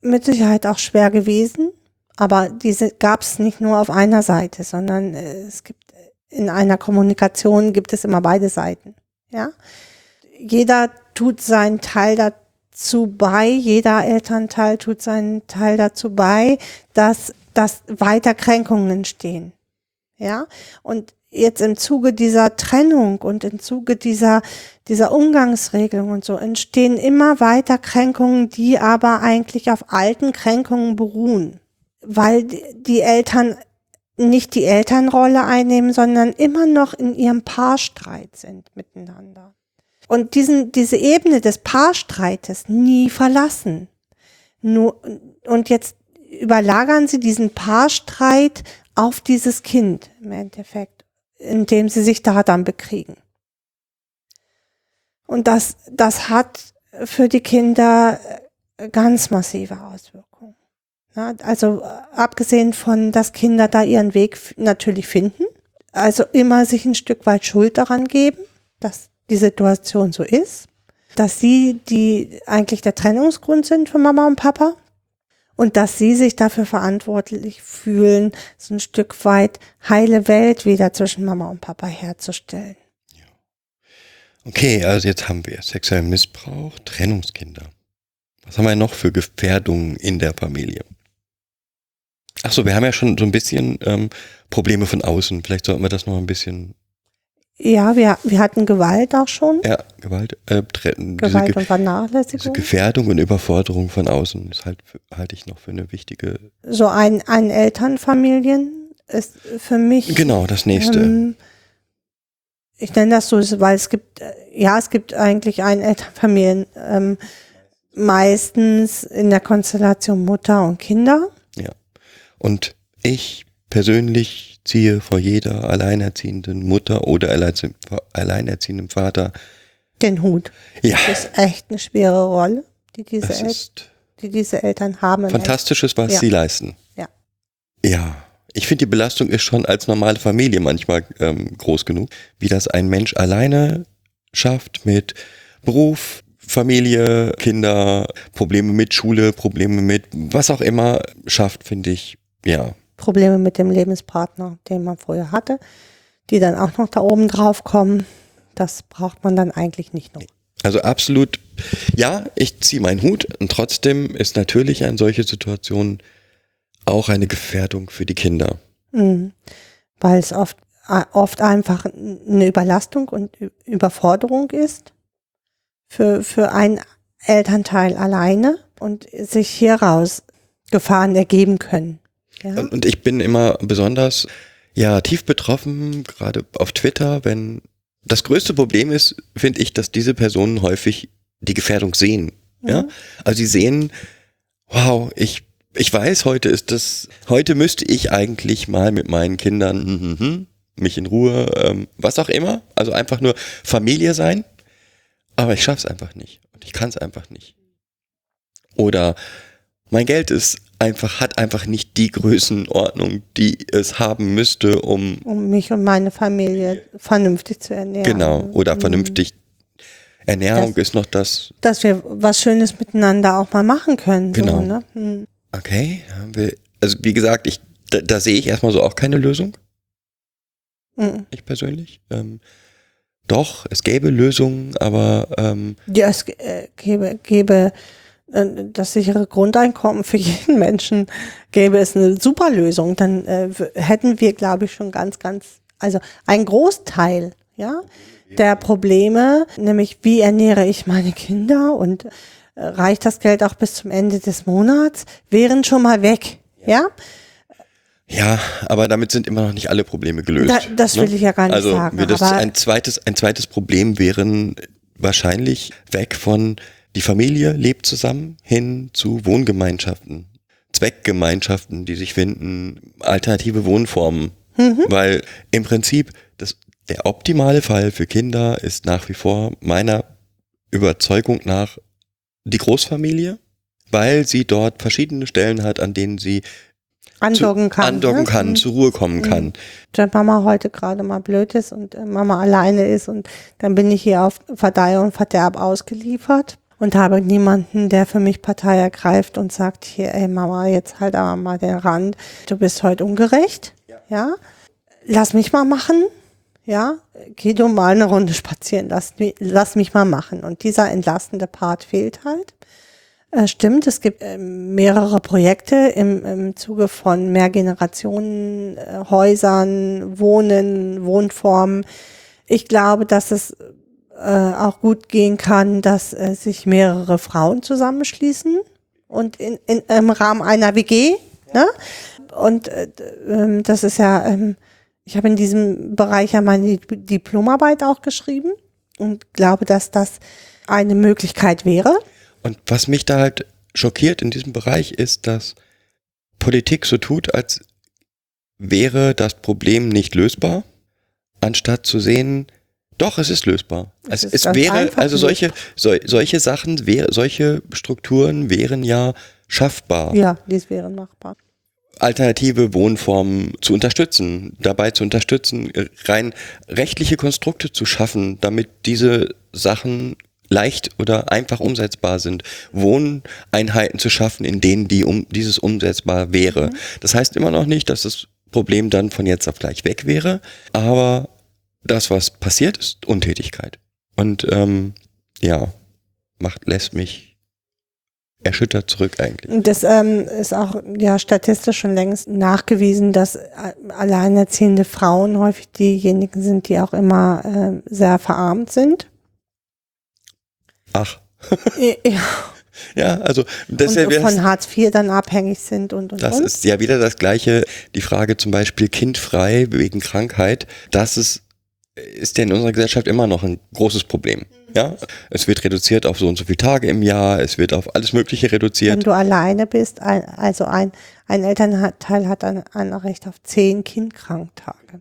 mit Sicherheit auch schwer gewesen, aber diese gab es nicht nur auf einer Seite, sondern äh, es gibt in einer Kommunikation gibt es immer beide Seiten. Ja, jeder tut seinen Teil dazu bei, jeder Elternteil tut seinen Teil dazu bei, dass, dass weiter Kränkungen entstehen. Ja, und jetzt im Zuge dieser Trennung und im Zuge dieser, dieser Umgangsregelung und so entstehen immer weiter Kränkungen, die aber eigentlich auf alten Kränkungen beruhen, weil die Eltern nicht die Elternrolle einnehmen, sondern immer noch in ihrem Paarstreit sind miteinander. Und diesen, diese Ebene des Paarstreites nie verlassen. Nur, und jetzt überlagern sie diesen Paarstreit auf dieses Kind im Endeffekt, indem sie sich da dann bekriegen. Und das, das hat für die Kinder ganz massive Auswirkungen. Ja, also äh, abgesehen von, dass Kinder da ihren Weg natürlich finden, also immer sich ein Stück weit Schuld daran geben, dass die Situation so ist, dass sie die eigentlich der Trennungsgrund sind für Mama und Papa und dass sie sich dafür verantwortlich fühlen, so ein Stück weit heile Welt wieder zwischen Mama und Papa herzustellen. Okay, also jetzt haben wir sexuellen Missbrauch, Trennungskinder. Was haben wir noch für Gefährdungen in der Familie? Ach so, wir haben ja schon so ein bisschen ähm, Probleme von außen. Vielleicht sollten wir das noch ein bisschen Ja, wir, wir hatten Gewalt auch schon. Ja, Gewalt, äh, diese, Gewalt Ge und Vernachlässigung. diese Gefährdung und Überforderung von außen ist halt, halte ich noch für eine wichtige, so ein, ein Elternfamilien ist für mich. genau, das nächste. Ähm, ich nenne das so, weil es gibt, äh, ja, es gibt eigentlich ein Elternfamilien, ähm, meistens in der Konstellation Mutter und Kinder. Und ich persönlich ziehe vor jeder alleinerziehenden Mutter oder alleinerzie- alleinerziehenden Vater, Den Hut. ja, Das ist echt eine schwere Rolle, die diese, El die diese Eltern haben. Fantastisches, was Ja. sie leisten. Ja. Ja. Ich finde, die Belastung ist schon als normale Familie manchmal ähm, groß genug, wie das ein Mensch alleine schafft mit Beruf, Familie, Kinder, Probleme mit Schule, Probleme mit was auch immer schafft, finde ich, ja. Probleme mit dem Lebenspartner, den man vorher hatte, die dann auch noch da oben drauf kommen. Das braucht man dann eigentlich nicht noch. Also absolut, ja, ich ziehe meinen Hut und trotzdem ist natürlich eine solche Situation auch eine Gefährdung für die Kinder. Mhm. Weil es oft, äh, oft einfach eine Überlastung und Überforderung ist für, für ein Elternteil alleine und sich hieraus Gefahren ergeben können. Ja? Und, ich bin immer besonders, ja, tief betroffen, gerade auf Twitter, wenn das größte Problem ist, finde ich, dass diese Personen häufig die Gefährdung sehen. Ja, Mhm. also sie sehen, wow, ich, ich weiß, heute ist das, heute müsste ich eigentlich mal mit meinen Kindern mhm, mhm, mich in Ruhe, ähm, was auch immer, also einfach nur Familie sein, aber ich schaff's einfach nicht und ich kann's einfach nicht. Oder mein Geld ist einfach, hat einfach nicht die Größenordnung, die es haben müsste, um Um mich und meine Familie vernünftig zu ernähren. genau, oder Mhm. vernünftig Ernährung Das- ist noch das, Dass wir was Schönes miteinander auch mal machen können. Genau. So, ne? Mhm. okay, also wie gesagt, ich, da, da sehe ich erstmal so auch keine Lösung, Mhm. ich persönlich. Ähm, doch, es gäbe Lösungen, aber ähm, Ja, es äh, gäbe, gäbe das sichere Grundeinkommen für jeden Menschen, gäbe es eine super Lösung. Dann äh, hätten wir, glaube ich, schon ganz, ganz, also ein Großteil, ja, der Probleme, nämlich wie ernähre ich meine Kinder und äh, reicht das Geld auch bis zum Ende des Monats, wären schon mal weg, ja. ja, aber damit sind immer noch nicht alle Probleme gelöst. Da, das will ich ja gar nicht also sagen. aber ein zweites, ein zweites Problem wären wahrscheinlich weg von die Familie lebt zusammen hin zu Wohngemeinschaften, Zweckgemeinschaften, die sich finden, alternative Wohnformen. Mhm. Weil im Prinzip das, der optimale Fall für Kinder ist nach wie vor meiner Überzeugung nach die Großfamilie, weil sie dort verschiedene Stellen hat, an denen sie andocken kann. andocken ne? kann, Mhm. zur Ruhe kommen kann. wenn Mama heute gerade mal blöd ist und äh, Mama alleine ist und dann bin ich hier auf Verdeih und Verderb ausgeliefert und habe niemanden, der für mich Partei ergreift und sagt hier, ey Mama, jetzt halt aber mal den Rand, du bist heute ungerecht, ja, lass mich mal machen, ja, geh du mal eine Runde spazieren, lass, lass mich mal machen. Und dieser entlastende Part fehlt halt. Äh, stimmt, es gibt ähm, mehrere Projekte im, im Zuge von Mehrgenerationen, äh, Häusern, Wohnen, Wohnformen. Ich glaube, dass es äh, auch gut gehen kann, dass äh, sich mehrere Frauen zusammenschließen und in, in, im Rahmen einer WG. Ne? Und äh, ähm, das ist ja, ähm, ich habe in diesem Bereich ja meine Dip- Diplomarbeit auch geschrieben und glaube, dass das eine Möglichkeit wäre. Und was mich da halt schockiert in diesem Bereich ist, dass Politik so tut, als wäre das Problem nicht lösbar, anstatt zu sehen, doch, es ist lösbar. Es Es, ist es wäre, also solche, sol, solche Sachen, wär, solche Strukturen wären ja schaffbar, Ja, dies wäre machbar. alternative Wohnformen zu unterstützen, dabei zu unterstützen, rein rechtliche Konstrukte zu schaffen, damit diese Sachen leicht oder einfach umsetzbar sind, Wohneinheiten zu schaffen, in denen die um, dieses umsetzbar wäre. Das heißt immer noch nicht, dass das Problem dann von jetzt auf gleich weg wäre, aber das, was passiert, ist Untätigkeit. Und ähm, ja, macht, lässt mich erschüttert zurück eigentlich. Und Das ähm, ist auch ja statistisch schon längst nachgewiesen, dass äh, alleinerziehende Frauen häufig diejenigen sind, die auch immer äh, sehr verarmt sind. Ach, Ja, ja, also und deshalb wär's- von Hartz IV dann abhängig sind und und Das und. ist ja wieder das gleiche, die Frage zum Beispiel kindfrei wegen Krankheit. Das ist, ist ja in unserer Gesellschaft immer noch ein großes Problem. Ja, es wird reduziert auf so und so viele Tage im Jahr, es wird auf alles Mögliche Wenn reduziert. du alleine bist, ein, also ein, ein Elternteil hat ein, ein Recht auf zehn Kindkranktage.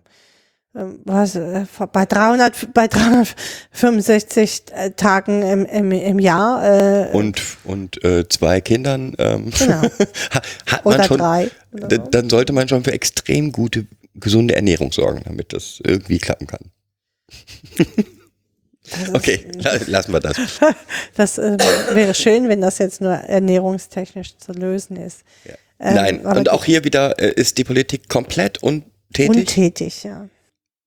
Ähm, Was, äh, bei 300, bei 365 äh, Tagen im, im, im Jahr, äh, Und, und äh, zwei Kindern ähm, Genau. hat man oder schon, drei. Oder so. dann sollte man schon für extrem gute, gesunde Ernährung sorgen, damit das irgendwie klappen kann. Okay, la- lassen wir das. Das äh, wäre schön, wenn das jetzt nur ernährungstechnisch zu lösen ist. Ähm, Nein, und auch hier wieder äh, ist die Politik komplett untätig. Untätig, ja.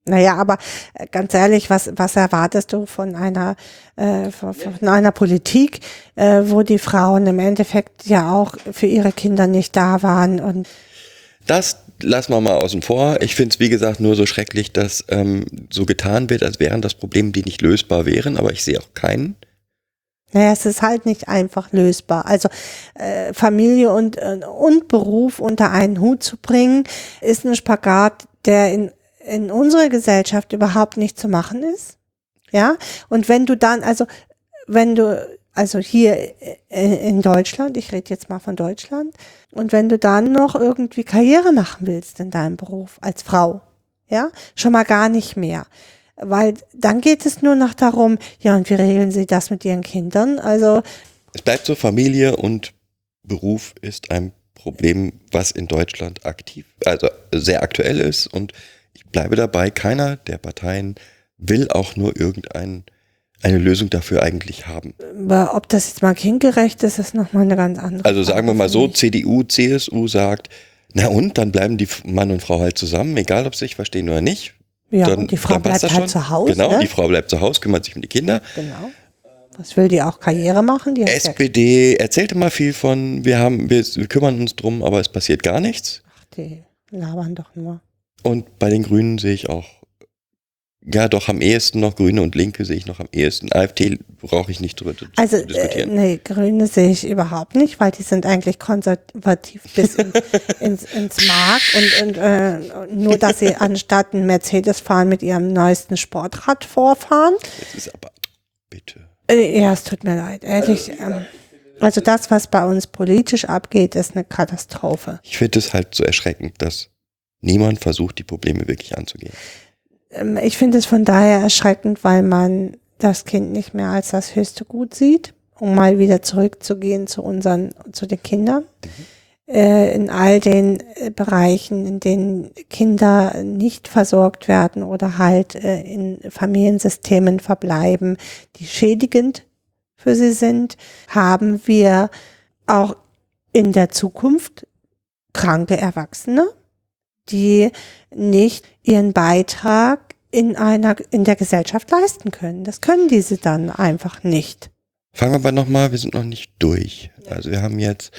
Naja, aber äh, ganz ehrlich, was, was erwartest du von einer, äh, von, von einer Politik, äh, wo die Frauen im Endeffekt ja auch für ihre Kinder nicht da waren und Das lassen wir mal außen vor. Ich finde es, wie gesagt, nur so schrecklich, dass ähm, so getan wird, als wären das Probleme, die nicht lösbar wären, aber ich sehe auch keinen. Naja, es ist halt nicht einfach lösbar. Also äh, Familie und, äh, und Beruf unter einen Hut zu bringen, ist ein Spagat, der in, in unserer Gesellschaft überhaupt nicht zu machen ist. Ja, und wenn du dann, also wenn du, also hier äh, in Deutschland, ich rede jetzt mal von Deutschland, und wenn du dann noch irgendwie Karriere machen willst in deinem Beruf als Frau, ja, schon mal gar nicht mehr. Weil dann geht es nur noch darum, ja, und wie regeln sie das mit ihren Kindern? Also, Es bleibt so, Familie und Beruf ist ein Problem, was in Deutschland aktiv, also sehr aktuell ist und ich bleibe dabei, keiner der Parteien will auch nur irgendein eine Lösung dafür eigentlich haben. aber ob das jetzt mal kindgerecht ist, ist nochmal eine ganz andere Also sagen wir mal so, Frage. CDU, CSU sagt, na und, dann bleiben die Mann und Frau halt zusammen, egal ob sie sich verstehen oder nicht. Ja, dann, und die Frau bleibt halt schon. zu Hause. Genau, ne? die Frau bleibt zu Hause, kümmert sich um die Kinder. Genau. Was will die auch Karriere machen? Die hat ja, SPD erzählt immer viel von, wir haben, wir, wir kümmern uns drum, aber es passiert gar nichts. ach, die labern doch nur. Und bei den Grünen sehe ich auch, ja doch am ehesten noch Grüne und Linke sehe ich noch am ehesten. AfD brauche ich nicht drüber zu Also, äh, diskutieren. nee, Grüne sehe ich überhaupt nicht, weil die sind eigentlich konservativ bis in, ins, ins Mark und, und äh, nur, dass sie anstatt einen Mercedes fahren mit ihrem neuesten Sportrad vorfahren. Jetzt ist aber, bitte. Äh, Ja, es tut mir leid, ehrlich. Ähm, also das, was bei uns politisch abgeht, ist eine Katastrophe. Ich finde es halt so erschreckend, dass niemand versucht, die Probleme wirklich anzugehen. Ähm, Ich finde es von daher erschreckend, weil man das Kind nicht mehr als das höchste Gut sieht, um mal wieder zurückzugehen zu unseren, zu den Kindern. Äh, In all den äh, Bereichen, in denen Kinder nicht versorgt werden oder halt äh, in Familiensystemen verbleiben, die schädigend für sie sind, haben wir auch in der Zukunft kranke Erwachsene, die nicht ihren Beitrag in einer, in der Gesellschaft leisten können. Das können diese dann einfach nicht. Fangen wir aber nochmal, wir sind noch nicht durch. Also wir haben jetzt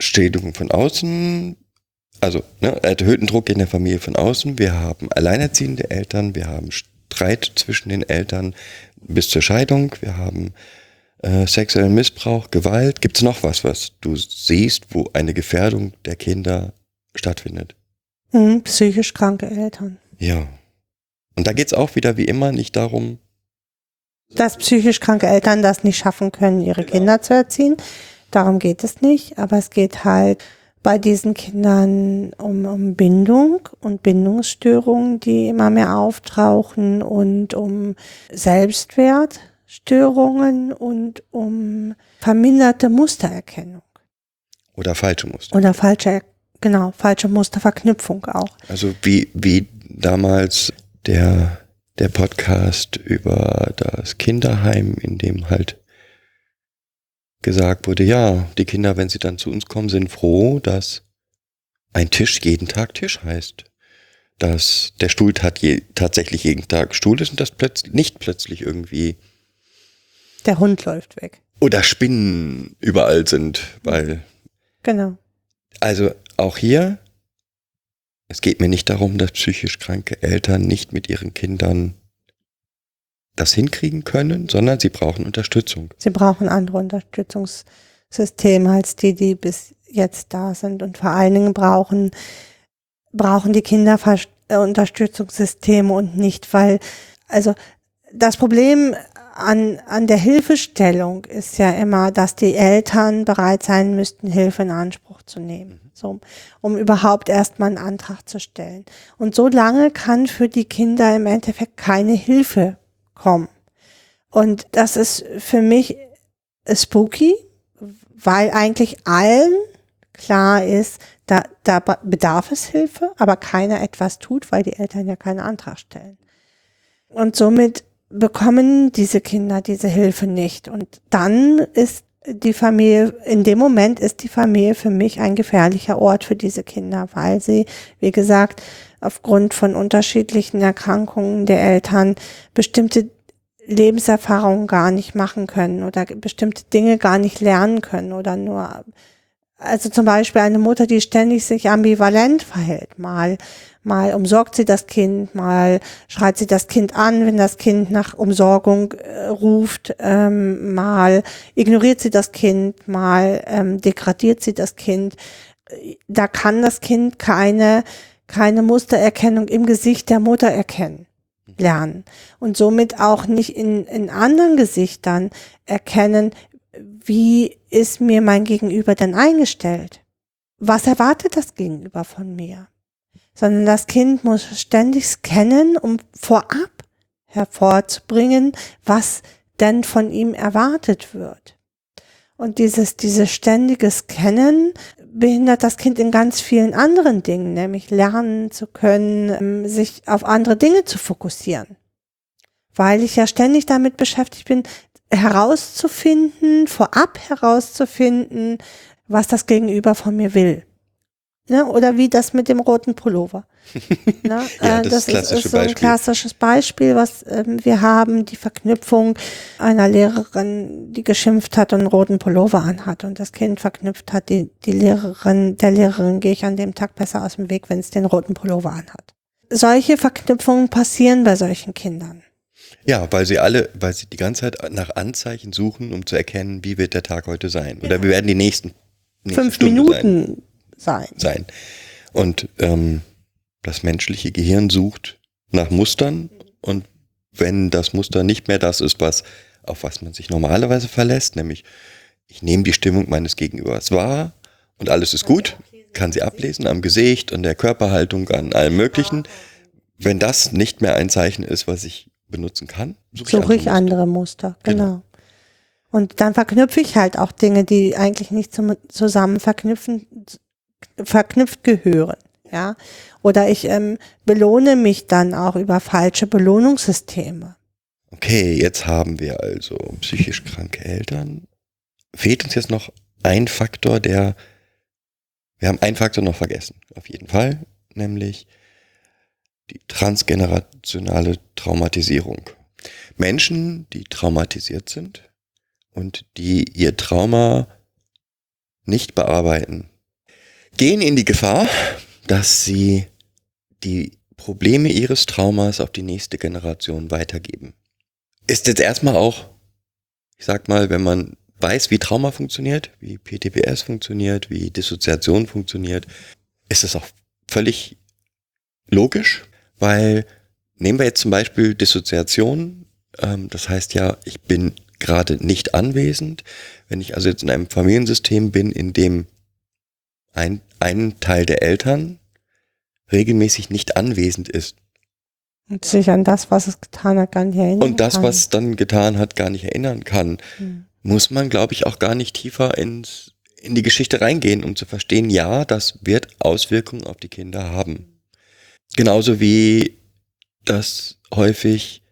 Schädigung von außen, also ne, erhöhten Druck in der Familie von außen, wir haben alleinerziehende Eltern, wir haben Streit zwischen den Eltern bis zur Scheidung, wir haben äh, sexuellen Missbrauch, Gewalt. Gibt es noch was, was du siehst, wo eine Gefährdung der Kinder stattfindet? Hm, psychisch kranke Eltern. Ja. Und da geht's auch wieder wie immer nicht darum, Dass psychisch kranke Eltern das nicht schaffen können, ihre Kinder zu erziehen. Darum geht es nicht. Aber es geht halt bei diesen Kindern um, um Bindung und Bindungsstörungen, die immer mehr auftauchen und um Selbstwertstörungen und um verminderte Mustererkennung. oder falsche Muster. Oder falsche, genau, falsche Musterverknüpfung auch. Also wie, wie damals der, der Podcast über das Kinderheim, in dem halt gesagt wurde, ja, die Kinder, wenn sie dann zu uns kommen, sind froh, dass ein Tisch jeden Tag Tisch heißt. Dass der Stuhl je, tatsächlich jeden Tag Stuhl ist und dass plötzlich nicht plötzlich irgendwie Der Hund läuft weg. oder Spinnen überall sind, weil Genau. Also auch hier, es geht mir nicht darum, dass psychisch kranke Eltern nicht mit ihren Kindern das hinkriegen können, sondern sie brauchen Unterstützung. Sie brauchen andere Unterstützungssysteme als die, die bis jetzt da sind. Und vor allen Dingen brauchen, brauchen die Kinder äh, Unterstützungssysteme und nicht, weil, also das Problem an, an der Hilfestellung ist ja immer, dass die Eltern bereit sein müssten, Hilfe in Anspruch zu nehmen. So, um überhaupt erstmal einen Antrag zu stellen. Und so lange kann für die Kinder im Endeffekt keine Hilfe kommen. Und das ist für mich spooky, weil eigentlich allen klar ist, da, da be- bedarf es Hilfe, aber keiner etwas tut, weil die Eltern ja keinen Antrag stellen. Und somit bekommen diese Kinder diese Hilfe nicht. Und dann ist die Familie, in dem Moment ist die Familie für mich ein gefährlicher Ort für diese Kinder, weil sie, wie gesagt, aufgrund von unterschiedlichen Erkrankungen der Eltern bestimmte Lebenserfahrungen gar nicht machen können oder bestimmte Dinge gar nicht lernen können oder nur, also zum Beispiel eine Mutter, die ständig sich ambivalent verhält, mal, mal umsorgt sie das Kind, mal schreit sie das Kind an, wenn das Kind nach Umsorgung äh, ruft, ähm, mal ignoriert sie das Kind, mal ähm, degradiert sie das Kind. Da kann das Kind keine, keine Mustererkennung im Gesicht der Mutter erkennen lernen. Und somit auch nicht in, in anderen Gesichtern erkennen, wie ist mir mein Gegenüber denn eingestellt? Was erwartet das Gegenüber von mir? Sondern das Kind muss ständig scannen, um vorab hervorzubringen, was denn von ihm erwartet wird. Und dieses, dieses ständige Scannen behindert das Kind in ganz vielen anderen Dingen, nämlich lernen zu können, ähm, sich auf andere Dinge zu fokussieren. Weil ich ja ständig damit beschäftigt bin, herauszufinden, vorab herauszufinden, was das Gegenüber von mir will. Ne? Oder wie das mit dem roten Pullover. Ne? Ja, Äh, das das ist, ist so ein Beispiel. klassisches Beispiel, was ähm, wir haben, die Verknüpfung einer Lehrerin, die geschimpft hat und einen roten Pullover anhat und das Kind verknüpft hat, die, die Lehrerin, der Lehrerin gehe ich an dem Tag besser aus dem Weg, wenn es den roten Pullover anhat. Solche Verknüpfungen passieren bei solchen Kindern. Ja, weil sie alle, weil sie die ganze Zeit nach Anzeichen suchen, um zu erkennen, wie wird der Tag heute sein. Oder wie werden die nächsten nächste Fünf Stunde sein. Minuten sein. sein. Und ähm, das menschliche Gehirn sucht nach Mustern und wenn das Muster nicht mehr das ist, was auf was man sich normalerweise verlässt, nämlich ich nehme die Stimmung meines Gegenübers wahr und alles ist gut, kann sie ablesen am Gesicht, an der Körperhaltung, an allem Möglichen. Wenn das nicht mehr ein Zeichen ist, was ich benutzen kann, suche ich, Suche ich Muster. andere Muster, genau. Genau. Und dann verknüpfe ich halt auch Dinge, die eigentlich nicht zum, zusammen verknüpfen, verknüpft gehören. Ja, oder ich ähm, belohne mich dann auch über falsche Belohnungssysteme. Okay, jetzt haben wir also psychisch kranke Eltern. Fehlt uns jetzt noch ein Faktor, der, wir haben einen Faktor noch vergessen, auf jeden Fall, nämlich die transgenerationale Traumatisierung. Menschen, die traumatisiert sind und die ihr Trauma nicht bearbeiten, gehen in die Gefahr, dass sie die Probleme ihres Traumas auf die nächste Generation weitergeben. Ist jetzt erstmal auch, ich sag mal, wenn man weiß, wie Trauma funktioniert, wie PTBS funktioniert, wie Dissoziation funktioniert, ist es auch völlig logisch, weil nehmen wir jetzt zum Beispiel Dissoziation, ähm, das heißt ja, ich bin gerade nicht anwesend. Wenn ich also jetzt in einem Familiensystem bin, in dem ein, ein Teil der Eltern regelmäßig nicht anwesend ist Und sich an das, was es getan hat, gar nicht erinnern und das, kann. was dann getan hat, gar nicht erinnern kann, Hm. muss man, glaube ich, auch gar nicht tiefer ins, in die Geschichte reingehen, um zu verstehen, ja, das wird Auswirkungen auf die Kinder haben. Genauso wie, dass häufig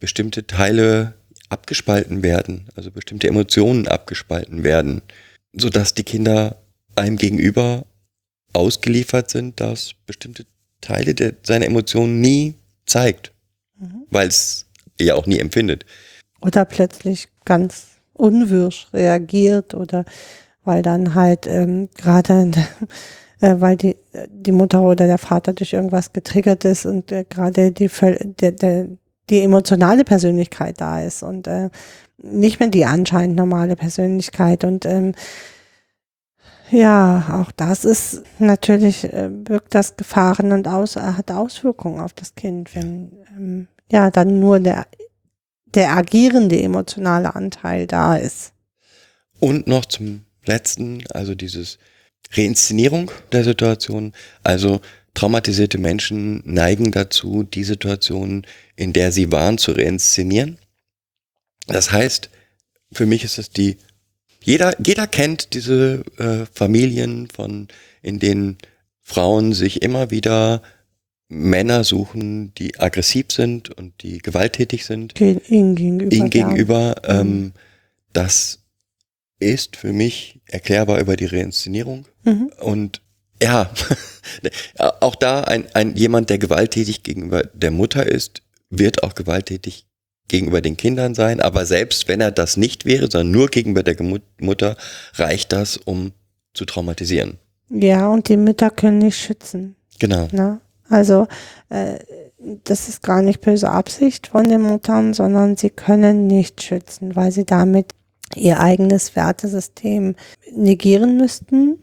bestimmte Teile abgespalten werden, also bestimmte Emotionen abgespalten werden, sodass die Kinder einem gegenüber ausgeliefert sind, dass bestimmte Teile der, seiner Emotionen nie zeigt, Mhm. weil es ja auch nie empfindet. Oder plötzlich ganz unwirsch reagiert oder weil dann halt ähm, gerade äh, weil die, die Mutter oder der Vater durch irgendwas getriggert ist und äh, gerade die, der, der, die emotionale Persönlichkeit da ist und äh, nicht mehr die anscheinend normale Persönlichkeit. Und ähm, ja, auch das ist natürlich, äh, birgt das Gefahren und aus, hat Auswirkungen auf das Kind, wenn ähm, ja dann nur der, der agierende emotionale Anteil da ist. Und noch zum letzten, also dieses Reinszenierung der Situation. Also traumatisierte Menschen neigen dazu, die Situation, in der sie waren, zu reinszenieren. Das heißt, für mich ist es die, jeder, jeder kennt diese äh, Familien von, in denen Frauen sich immer wieder Männer suchen, die aggressiv sind und die gewalttätig sind. Ihnen gegenüber. Ihnen gegenüber. Ja. Ähm, das ist für mich erklärbar über die Reinszenierung. Mhm. Und ja, auch da ein, ein jemand, der gewalttätig gegenüber der Mutter ist, wird auch gewalttätig gegenüber den Kindern sein. Aber selbst wenn er das nicht wäre, sondern nur gegenüber der Mutter, reicht das, um zu traumatisieren. Ja, und die Mütter können nicht schützen. Genau. Na? Ne? Also äh, das ist gar nicht böse Absicht von den Muttern, sondern sie können nicht schützen, weil sie damit ihr eigenes Wertesystem negieren müssten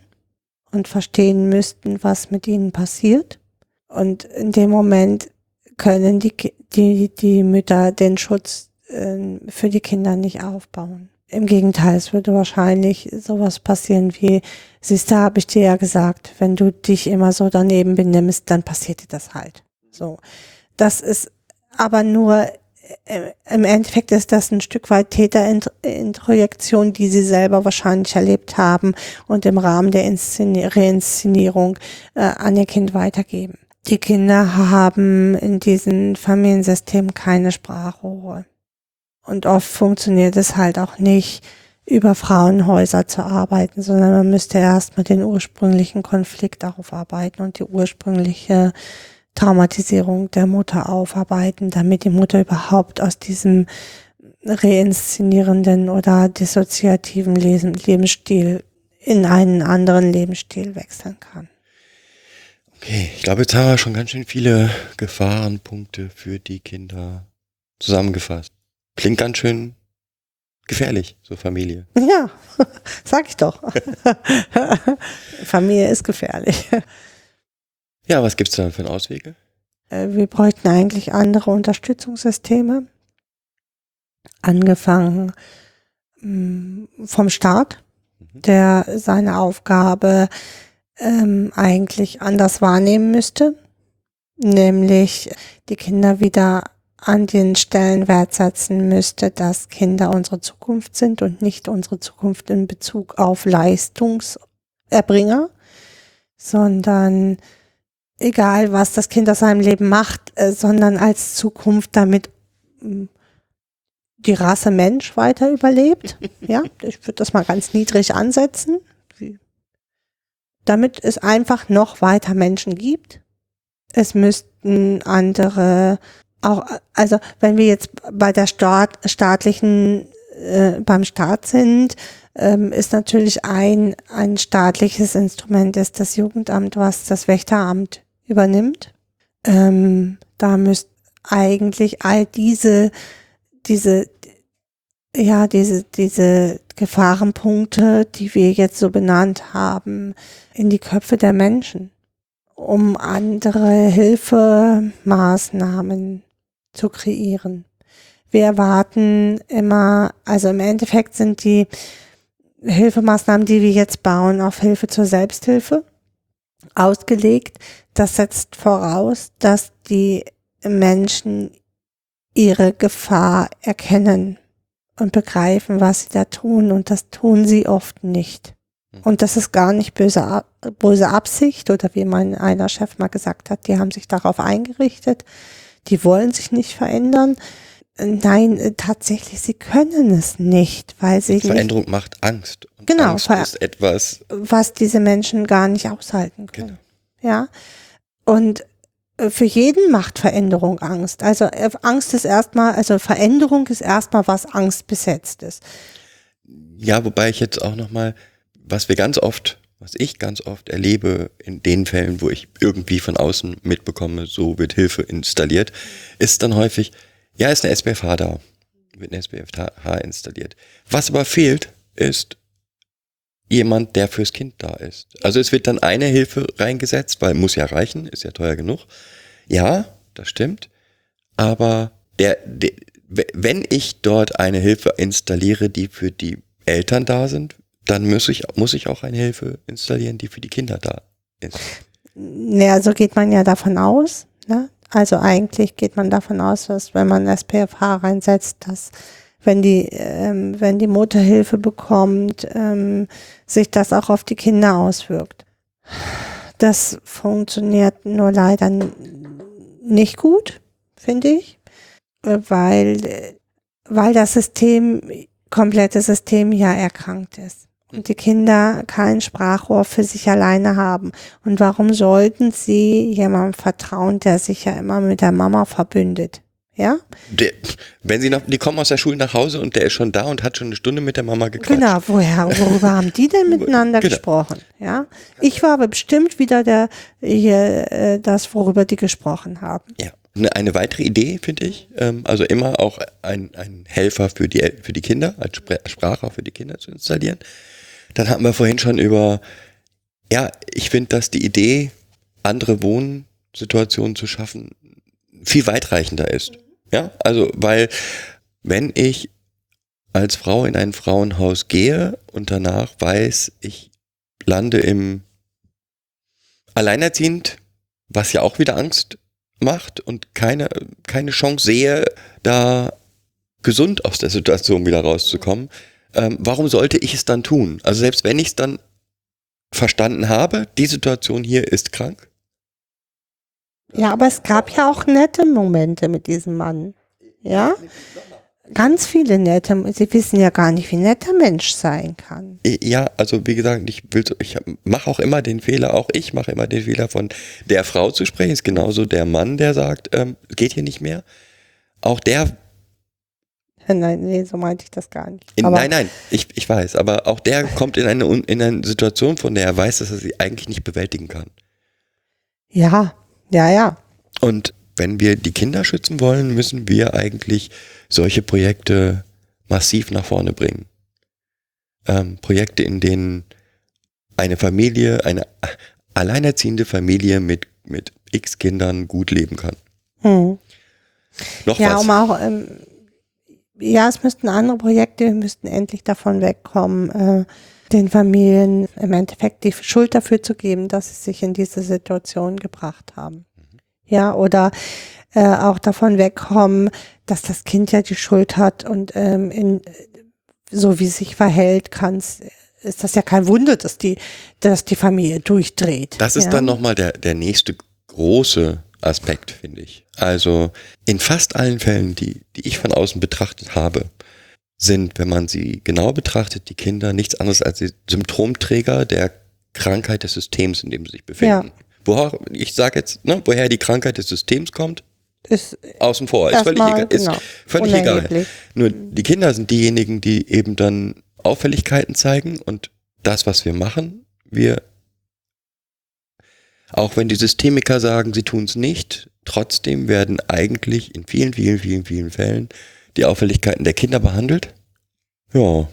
und verstehen müssten, was mit ihnen passiert. Und in dem Moment können die, die, die Mütter den Schutz äh, für die Kinder nicht aufbauen. Im Gegenteil, es würde wahrscheinlich sowas passieren wie, siehst du, habe ich dir ja gesagt, wenn du dich immer so daneben benimmst, dann passiert dir das halt. So. Das ist aber nur im Endeffekt ist das ein Stück weit Täterintrojektion, die sie selber wahrscheinlich erlebt haben und im Rahmen der Reinszenierung äh, an ihr Kind weitergeben. Die Kinder haben in diesem Familiensystem keine Sprachrohre. Und oft funktioniert es halt auch nicht, über Frauenhäuser zu arbeiten, sondern man müsste erstmal den ursprünglichen Konflikt aufarbeiten und die ursprüngliche Traumatisierung der Mutter aufarbeiten, damit die Mutter überhaupt aus diesem reinszenierenden oder dissoziativen Lebensstil in einen anderen Lebensstil wechseln kann. Okay, ich glaube, jetzt haben wir schon ganz schön viele Gefahrenpunkte für die Kinder zusammengefasst. Klingt ganz schön gefährlich, so Familie. Ja, sag ich doch. Familie ist gefährlich. Ja, was gibt's da für Auswege? Äh, wir bräuchten eigentlich andere Unterstützungssysteme. Angefangen mm, vom Staat, mhm. der seine Aufgabe ähm, eigentlich anders wahrnehmen müsste, nämlich die Kinder wieder an den Stellenwert setzen müsste, dass Kinder unsere Zukunft sind und nicht unsere Zukunft in Bezug auf Leistungserbringer, sondern egal was das Kind aus seinem Leben macht, äh, sondern als Zukunft damit mm, die Rasse Mensch weiter überlebt. ja, ich würde das mal ganz niedrig ansetzen. Damit es einfach noch weiter Menschen gibt. Es müssten andere auch, also wenn wir jetzt bei der Staat, staatlichen, äh, beim Staat sind, ähm, ist natürlich ein, ein staatliches Instrument ist das Jugendamt, was das Wächteramt übernimmt. Ähm, da müsst eigentlich all diese, diese, ja, diese, diese Gefahrenpunkte, die wir jetzt so benannt haben, in die Köpfe der Menschen, um andere Hilfemaßnahmen zu kreieren. Wir erwarten immer, also im Endeffekt sind die Hilfemaßnahmen, die wir jetzt bauen, auf Hilfe zur Selbsthilfe ausgelegt. Das setzt voraus, dass die Menschen ihre Gefahr erkennen und begreifen, was sie da tun. Und das tun sie oft nicht. Hm. Und das ist gar nicht böse, böse Absicht oder wie mein einer Chef mal gesagt hat, die haben sich darauf eingerichtet, die wollen sich nicht verändern. Nein, tatsächlich, sie können es nicht, weil sie. Veränderung nicht, macht Angst. Und genau. Angst ist etwas. Was diese Menschen gar nicht aushalten können. Genau. Ja. Und äh, für jeden macht Veränderung Angst. Also äh, Angst ist erstmal, also Veränderung ist erstmal was Angst besetzt ist. Ja, wobei ich jetzt auch nochmal, was wir ganz oft, was ich ganz oft erlebe in den Fällen, wo ich irgendwie von außen mitbekomme, so wird Hilfe installiert, ist dann häufig, ja, ist eine SPFH da, wird eine SPFH installiert. Was aber fehlt, ist jemand, der fürs Kind da ist. Also es wird dann eine Hilfe reingesetzt, weil muss ja reichen, ist ja teuer genug. Ja, das stimmt. Aber der, der wenn ich dort eine Hilfe installiere, die für die Eltern da sind, dann muss ich, muss ich auch eine Hilfe installieren, die für die Kinder da ist. Naja, so geht man ja davon aus. Ne? Also eigentlich geht man davon aus, dass wenn man SPFH reinsetzt, dass wenn die, ähm, wenn die Mutter Hilfe bekommt, ähm, sich das auch auf die Kinder auswirkt. Das funktioniert nur leider nicht gut, finde ich, weil, weil das System, komplette System ja erkrankt ist und die Kinder kein Sprachrohr für sich alleine haben. Und warum sollten sie jemandem vertrauen, der sich ja immer mit der Mama verbündet? Ja? Der, wenn sie noch, die kommen aus der Schule nach Hause und der ist schon da und hat schon eine Stunde mit der Mama gequatscht. Genau, woher, worüber haben die denn miteinander genau. gesprochen? Ja, ich war aber bestimmt wieder der, hier, äh, das, worüber die gesprochen haben. Ja. Eine, eine weitere Idee, finde ich, ähm, also immer auch ein, ein Helfer für die, für die Kinder, als Sprache für die Kinder zu installieren. Dann hatten wir vorhin schon über, ja, ich finde, dass die Idee, andere Wohnsituationen zu schaffen, viel weitreichender ist. Ja, also, weil wenn ich als Frau in ein Frauenhaus gehe und danach weiß, ich lande im Alleinerziehend, was ja auch wieder Angst macht und keine, keine Chance sehe, da gesund aus der Situation wieder rauszukommen, ähm, warum sollte ich es dann tun? Also selbst wenn ich es dann verstanden habe, die Situation hier ist krank, ja, aber es gab ja auch nette Momente mit diesem Mann. Ja? Ganz viele nette. Sie wissen ja gar nicht, wie netter Mensch sein kann. Ja, also wie gesagt, ich will, ich mache auch immer den Fehler, auch ich mache immer den Fehler von der Frau zu sprechen. Ist genauso der Mann, der sagt, ähm, geht hier nicht mehr. Auch der. Nein, nee, so meinte ich das gar nicht. In, nein, nein, ich, ich weiß, aber auch der kommt in eine, in eine Situation, von der er weiß, dass er sie eigentlich nicht bewältigen kann. Ja, ja, ja. Und wenn wir die Kinder schützen wollen, müssen wir eigentlich solche Projekte massiv nach vorne bringen. Ähm, Projekte, in denen eine Familie, eine alleinerziehende Familie mit, mit x Kindern gut leben kann. Hm. Noch ja, was? um auch, ähm, ja, es müssten andere Projekte, wir müssten endlich davon wegkommen, äh, den Familien im Endeffekt die Schuld dafür zu geben, dass sie sich in diese Situation gebracht haben. Ja, oder äh, auch davon wegkommen, dass das Kind ja die Schuld hat und ähm, in, so wie es sich verhält, kann ist das ja kein Wunder, dass die, dass die Familie durchdreht. Das ist ja? dann nochmal der, der nächste große Aspekt, finde ich. Also in fast allen Fällen, die, die ich von außen betrachtet habe, sind, wenn man sie genau betrachtet, die Kinder nichts anderes als die Symptomträger der Krankheit des Systems, in dem sie sich befinden. Ja. Woher, ich sage jetzt, ne, woher die Krankheit des Systems kommt, ist außen vor. Ist völlig, egal, ist genau, völlig egal. Nur die Kinder sind diejenigen, die eben dann Auffälligkeiten zeigen und das, was wir machen, wir, auch wenn die Systemiker sagen, sie tun es nicht, trotzdem werden eigentlich in vielen, vielen, vielen, vielen Fällen die Auffälligkeiten der Kinder behandelt? Ja.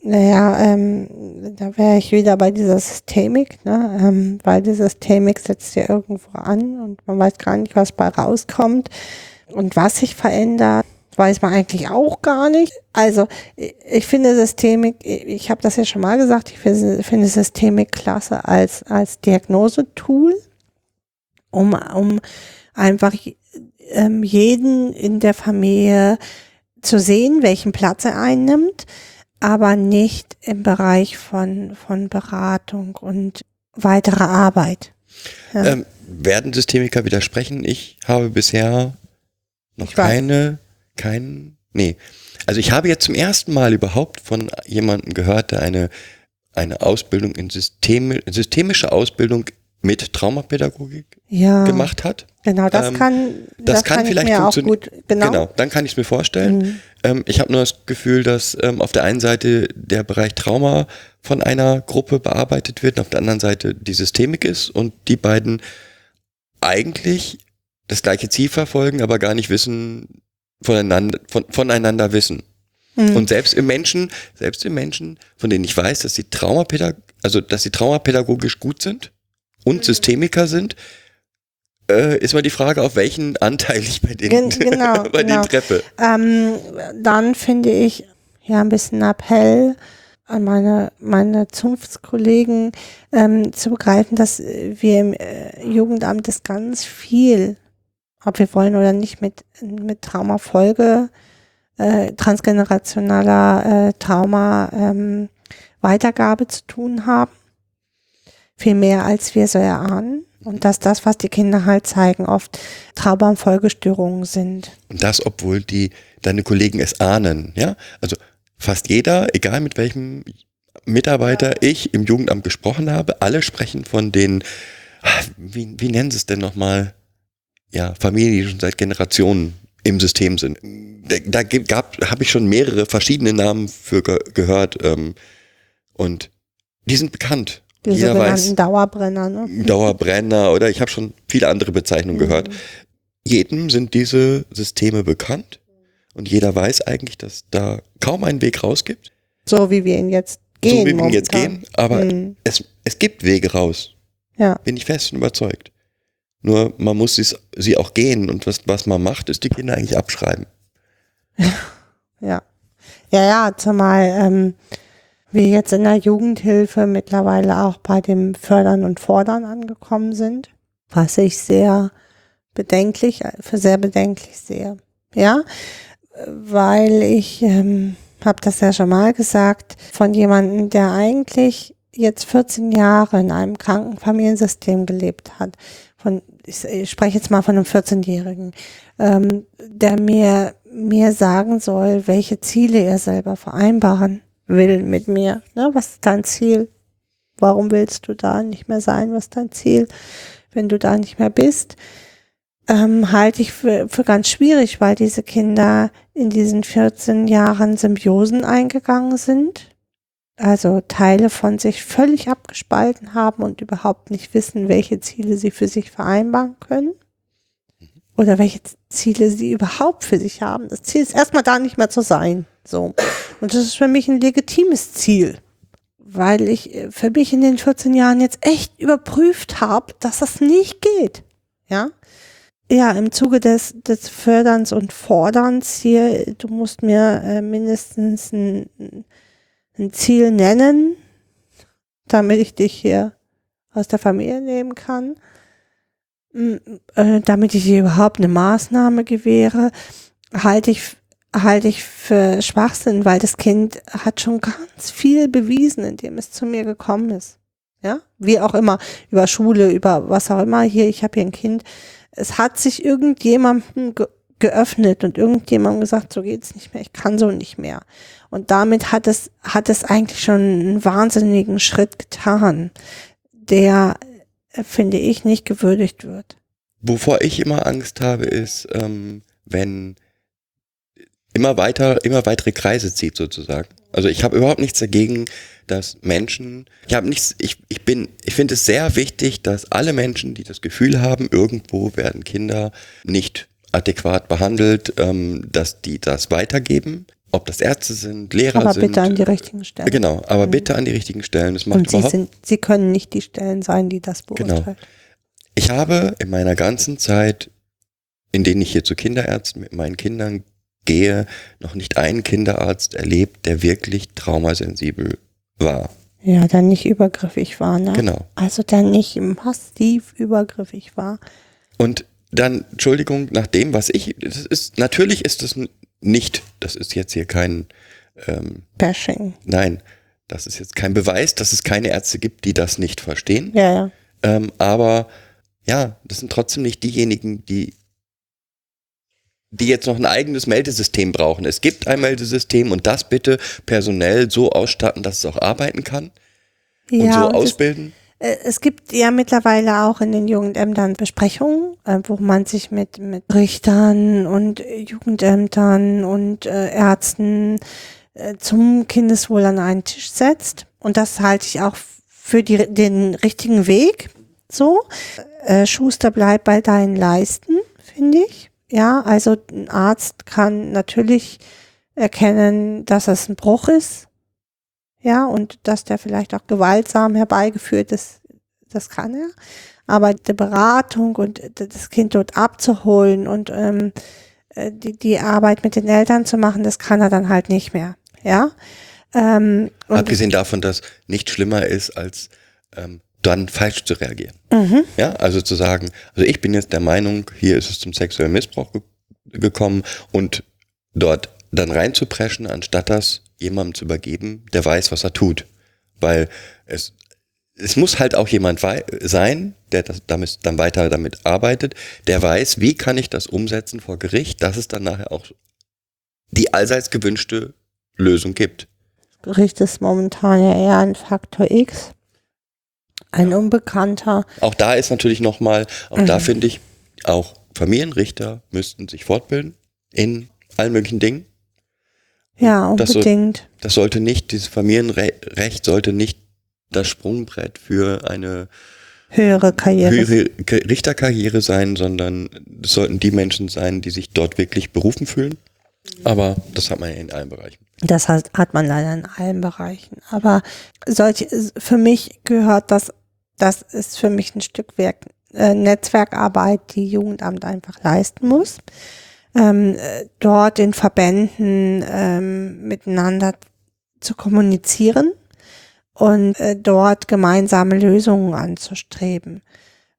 Naja, ähm, da wäre ich wieder bei dieser Systemik, ne? ähm, weil die Systemik setzt ja irgendwo an und man weiß gar nicht, was bei rauskommt und was sich verändert, weiß man eigentlich auch gar nicht. Also ich finde Systemik, ich habe das ja schon mal gesagt, ich finde Systemik klasse als, als Diagnosetool, um, um einfach ähm, jeden in der Familie zu sehen, welchen Platz er einnimmt, aber nicht im Bereich von, von Beratung und weiterer Arbeit. Ja. Ähm, werden Systemiker widersprechen? Ich habe bisher noch keine, keinen, nee. Also ich habe jetzt zum ersten Mal überhaupt von jemandem gehört, der eine, eine Ausbildung in Systeme, systemische Ausbildung mit Traumapädagogik ja, gemacht hat. Genau, das Ähm, kann, das kann ich vielleicht funktionieren. genau. Genau, dann kann ich es mir vorstellen. Mhm. Ähm, ich habe nur das Gefühl, dass ähm, auf der einen Seite der Bereich Trauma von einer Gruppe bearbeitet wird und auf der anderen Seite die Systemik ist und die beiden eigentlich das gleiche Ziel verfolgen, aber gar nicht wissen, voneinander, von, voneinander wissen. Mhm. Und selbst im Menschen, selbst im Menschen, von denen ich weiß, dass sie Traumapädag also dass sie traumapädagogisch gut sind und Systemiker sind, äh, ist mal die Frage, auf welchen Anteil ich bei denen, Gen- genau, bei genau. denen treffe. Ähm, dann finde ich ja ein bisschen Appell an meine, meine Zunftskollegen ähm, zu begreifen, dass wir im äh, Jugendamt das ganz viel, ob wir wollen oder nicht, mit, mit Traumafolge, äh, transgenerationaler äh, Trauma ähm, Weitergabe zu tun haben. Viel mehr als wir so erahnen. Und dass das, was die Kinder halt zeigen, oft Trauma- und Folgestörungen sind. Und das, obwohl die deine Kollegen es ahnen, ja? Also fast jeder, egal mit welchem Mitarbeiter ich im Jugendamt gesprochen habe, alle sprechen von den, ah, wie, wie nennen sie es denn nochmal? Ja, Familien, die schon seit Generationen im System sind. Da, da habe ich schon mehrere verschiedene Namen für ge gehört ähm, und die sind bekannt. Die Jeder sogenannten weiß, Dauerbrenner, ne? Dauerbrenner oder ich habe schon viele andere Bezeichnungen gehört. Jedem sind diese Systeme bekannt und jeder weiß eigentlich, dass da kaum einen Weg raus gibt, So wie wir ihn jetzt gehen. so wie wir ihn jetzt gehen, aber Mhm. es, es gibt Wege raus, Ja, bin ich fest und überzeugt. Nur man muss sie, sie auch gehen und was, was man macht, ist die Kinder eigentlich abschreiben. ja. Ja, ja, zumal ähm, wir jetzt in der Jugendhilfe mittlerweile auch bei dem Fördern und Fordern angekommen sind, was ich sehr bedenklich, für sehr bedenklich sehe. Ja, weil ich ähm, habe das ja schon mal gesagt, von jemandem, der eigentlich jetzt 14 Jahre in einem Krankenfamiliensystem gelebt hat, von, ich, ich spreche jetzt mal von einem 14-Jährigen, ähm, der mir, mir sagen soll, welche Ziele er selber vereinbaren will mit mir. Ne? Was ist dein Ziel? Warum willst du da nicht mehr sein? Was ist dein Ziel, wenn du da nicht mehr bist? Ähm, halte ich für, für ganz schwierig, weil diese Kinder in diesen 14 Jahren Symbiosen eingegangen sind. Also Teile von sich völlig abgespalten haben und überhaupt nicht wissen, welche Ziele sie für sich vereinbaren können. Oder welche Ziele sie überhaupt für sich haben. Das Ziel ist erstmal da nicht mehr zu sein. So. Und das ist für mich ein legitimes Ziel. Weil ich äh, für mich in den 14 Jahren jetzt echt überprüft habe, dass das nicht geht. Ja. Ja, im Zuge des, des Förderns und Forderns hier, du musst mir äh, mindestens ein, ein Ziel nennen, damit ich dich hier aus der Familie nehmen kann, damit ich überhaupt eine Maßnahme gewähre, halte ich, halte ich für Schwachsinn, weil das Kind hat schon ganz viel bewiesen, indem es zu mir gekommen ist. Ja, wie auch immer, über Schule, über was auch immer. Hier, ich habe hier ein Kind. Es hat sich irgendjemandem ge geöffnet und irgendjemandem gesagt, so geht's nicht mehr, ich kann so nicht mehr. Und damit hat es, hat es eigentlich schon einen wahnsinnigen Schritt getan, der, äh, finde ich, nicht gewürdigt wird. Wovor ich immer Angst habe, ist, ähm, wenn immer weiter, immer weitere Kreise zieht sozusagen. Also ich habe überhaupt nichts dagegen, dass Menschen, ich habe nichts, ich, ich bin, ich finde es sehr wichtig, dass alle Menschen, die das Gefühl haben, irgendwo werden Kinder nicht adäquat behandelt, ähm, dass die das weitergeben. Ob das Ärzte sind, Lehrer Aber sind. bitte an die richtigen Stellen. Genau, aber bitte an die richtigen Stellen. Das macht Und sie sind, sie können nicht die Stellen sein, die das Genau. beurteilen. Ich habe in meiner ganzen Zeit, in denen ich hier zu Kinderärzten mit meinen Kindern gehe, noch nicht einen Kinderarzt erlebt, der wirklich traumasensibel war. Ja, dann nicht übergriffig war, ne? Genau. Also dann nicht massiv übergriffig war. Und dann, Entschuldigung, nach dem, was ich, das ist, natürlich ist es n- nicht, das ist jetzt hier kein, ähm, Bashing. nein, das ist jetzt kein Beweis, dass es keine Ärzte gibt, die das nicht verstehen. Ja, ja. Ähm, aber ja, das sind trotzdem nicht diejenigen, die, die jetzt noch ein eigenes Meldesystem brauchen. Es gibt ein Meldesystem und das bitte personell so ausstatten, dass es auch arbeiten kann und ja, so und ausbilden. Äh, Es gibt ja mittlerweile auch in den Jugendämtern Besprechungen, äh, wo man sich mit, mit Richtern und äh, Jugendämtern und äh, Ärzten äh, zum Kindeswohl an einen Tisch setzt. Und das halte ich auch für die, den richtigen Weg. So, äh, Schuster bleibt bei deinen Leisten, finde ich. Ja, also ein Arzt kann natürlich erkennen, dass es ein Bruch ist. Ja, und dass der vielleicht auch gewaltsam herbeigeführt ist, das kann er. Aber die Beratung und das Kind dort abzuholen und ähm, äh, die, die Arbeit mit den Eltern zu machen, das kann er dann halt nicht mehr. Ja. Ähm, Abgesehen davon, dass nichts schlimmer ist, als ähm, dann falsch zu reagieren. mhm, Ja, also zu sagen, also ich bin jetzt der Meinung, hier ist es zum sexuellen Missbrauch ge gekommen und dort dann reinzupreschen, anstatt das jemandem zu übergeben, der weiß, was er tut. Weil es, es muss halt auch jemand sein, der das, damit, dann weiter damit arbeitet, der weiß, wie kann ich das umsetzen vor Gericht, dass es dann nachher auch die allseits gewünschte Lösung gibt. Gericht ist momentan ja eher ein Faktor X. Ein Unbekannter. Auch da ist natürlich nochmal, auch da Mhm. finde ich, auch Familienrichter müssten sich fortbilden in allen möglichen Dingen. Ja, Das unbedingt. Das sollte nicht, dieses Familienrecht sollte nicht das Sprungbrett für eine Höhere Karriere. höhere Richterkarriere sein, sondern es sollten die Menschen sein, die sich dort wirklich berufen fühlen. Aber das hat man ja in allen Bereichen. Das hat, hat man leider in allen Bereichen. Aber solche, für mich gehört das, das ist für mich ein Stück Werk, äh, Netzwerkarbeit, die Jugendamt einfach leisten muss. Ähm, äh, dort in Verbänden ähm, miteinander zu kommunizieren und äh, dort gemeinsame Lösungen anzustreben.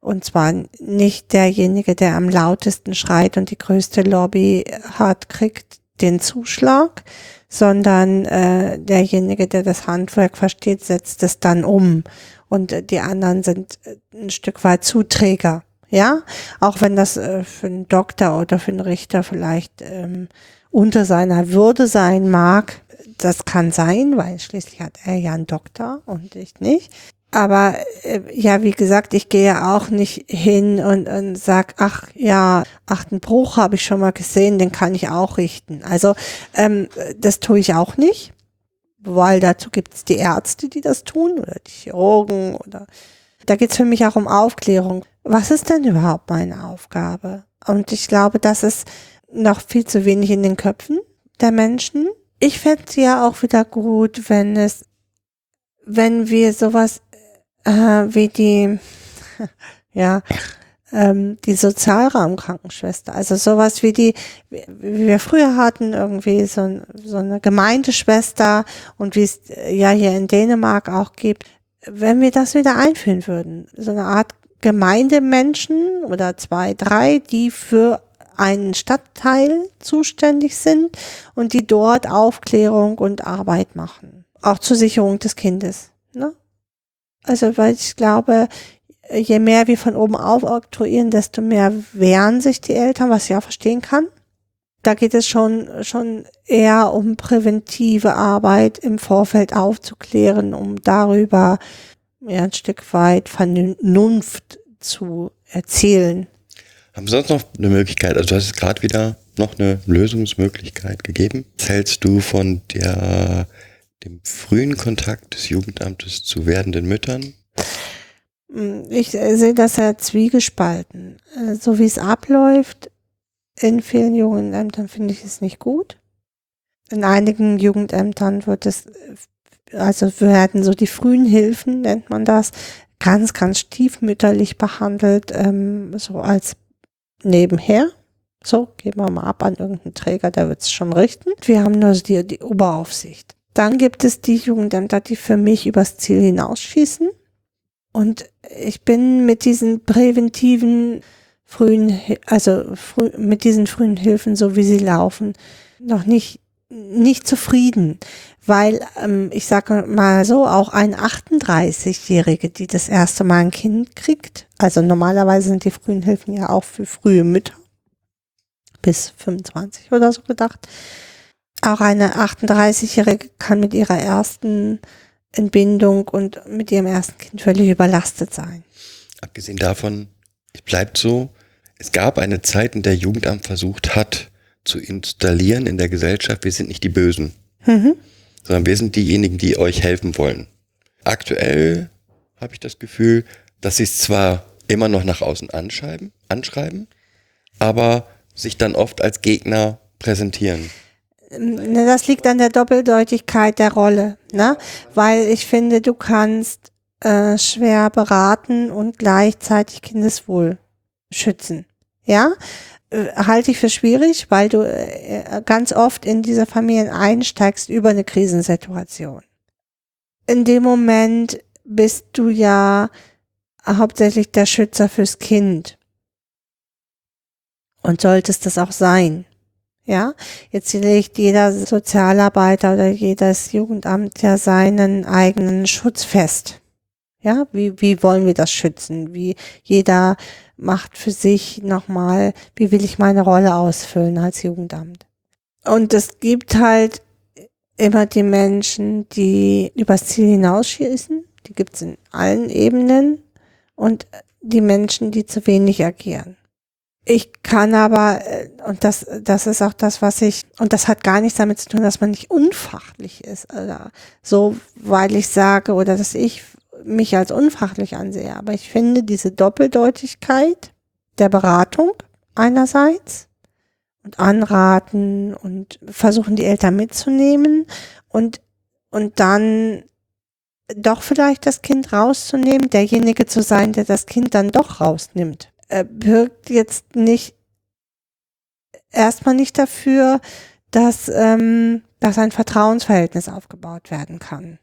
Und zwar nicht derjenige, der am lautesten schreit und die größte Lobby hat, kriegt den Zuschlag, sondern äh, derjenige, der das Handwerk versteht, setzt es dann um. Und äh, die anderen sind äh, ein Stück weit Zuträger. Ja, auch wenn das äh, für einen Doktor oder für einen Richter vielleicht ähm, unter seiner Würde sein mag, das kann sein, weil schließlich hat er ja einen Doktor und ich nicht. Aber äh, ja, wie gesagt, ich gehe auch nicht hin und, und sag, ach ja, ach, einen Bruch habe ich schon mal gesehen, den kann ich auch richten. Also ähm, das tue ich auch nicht, weil dazu gibt es die Ärzte, die das tun oder die Chirurgen oder da geht es für mich auch um Aufklärung. Was ist denn überhaupt meine Aufgabe? Und ich glaube, das ist noch viel zu wenig in den Köpfen der Menschen. Ich fände es ja auch wieder gut, wenn es, wenn wir sowas äh, wie die, ja, ähm, die Sozialraumkrankenschwester, also sowas wie die, wie wir früher hatten, irgendwie so, so eine Gemeindeschwester und wie es äh, ja hier in Dänemark auch gibt, wenn wir das wieder einführen würden, so eine Art Gemeindemenschen oder zwei, drei, die für einen Stadtteil zuständig sind und die dort Aufklärung und Arbeit machen. Auch zur Sicherung des Kindes. Ne? Also, weil ich glaube, je mehr wir von oben auf oktroyieren, desto mehr wehren sich die Eltern, was ich auch verstehen kann. Da geht es schon, schon eher um präventive Arbeit im Vorfeld aufzuklären, um darüber ja, ein Stück weit Vernunft zu erzielen. Haben Sie sonst noch eine Möglichkeit? Also du hast gerade wieder noch eine Lösungsmöglichkeit gegeben. Was hältst du von der, dem frühen Kontakt des Jugendamtes zu werdenden Müttern? Ich sehe das ja zwiegespalten. Äh, So wie es abläuft in vielen Jugendämtern finde ich es nicht gut. In einigen Jugendämtern wird es, also werden so die frühen Hilfen, nennt man das, ganz, ganz stiefmütterlich behandelt, ähm, so als nebenher. So, geben wir mal ab an irgendeinen Träger, der wird es schon richten. Wir haben nur die, die Oberaufsicht. Dann gibt es die Jugendämter, die für mich übers Ziel hinausschießen. Und ich bin mit diesen präventiven frühen, also früh, mit diesen frühen Hilfen, so wie sie laufen, noch nicht, nicht zufrieden. Weil, ähm, ich sage mal so, auch ein 38-Jährige, die das erste Mal ein Kind kriegt, also normalerweise sind die frühen Hilfen ja auch für frühe Mütter, bis 25 oder so gedacht. Auch eine 38-Jährige kann mit ihrer ersten Entbindung und mit ihrem ersten Kind völlig überlastet sein. Abgesehen davon, es bleibt so, es gab eine Zeit, in der Jugendamt versucht hat, zu installieren in der Gesellschaft, wir sind nicht die Bösen, Mhm. Sondern wir sind diejenigen, die euch helfen wollen. Aktuell habe ich das Gefühl, dass sie es zwar immer noch nach außen anschreiben, anschreiben, aber sich dann oft als Gegner präsentieren. Ne, Das liegt an der Doppeldeutigkeit der Rolle, ne? Weil ich finde, du kannst äh, schwer beraten und gleichzeitig Kindeswohl schützen. Ja, halte ich für schwierig, weil du äh, ganz oft in diese Familien einsteigst über eine Krisensituation. In dem Moment bist du ja hauptsächlich der Schützer fürs Kind. Und solltest das auch sein. Ja, jetzt legt jeder Sozialarbeiter oder jedes Jugendamt ja seinen eigenen Schutz fest. Ja, wie, wie wollen wir das schützen? Wie jeder macht für sich nochmal, wie will ich meine Rolle ausfüllen als Jugendamt? Und es gibt halt immer die Menschen, die übers Ziel hinausschießen. Die gibt es in allen Ebenen. Und die Menschen, die zu wenig agieren. Ich kann aber, äh, und das, das ist auch das, was ich, und das hat gar nichts damit zu tun, dass man nicht unfachlich ist, oder so, weil ich sage, oder dass ich mich als unfachlich ansehe. Aber ich finde diese Doppeldeutigkeit der Beratung einerseits und anraten und versuchen, die Eltern mitzunehmen und, und dann doch vielleicht das Kind rauszunehmen, derjenige zu sein, der das Kind dann doch rausnimmt birgt jetzt nicht erstmal nicht dafür, dass, ähm, dass ein Vertrauensverhältnis aufgebaut werden kann.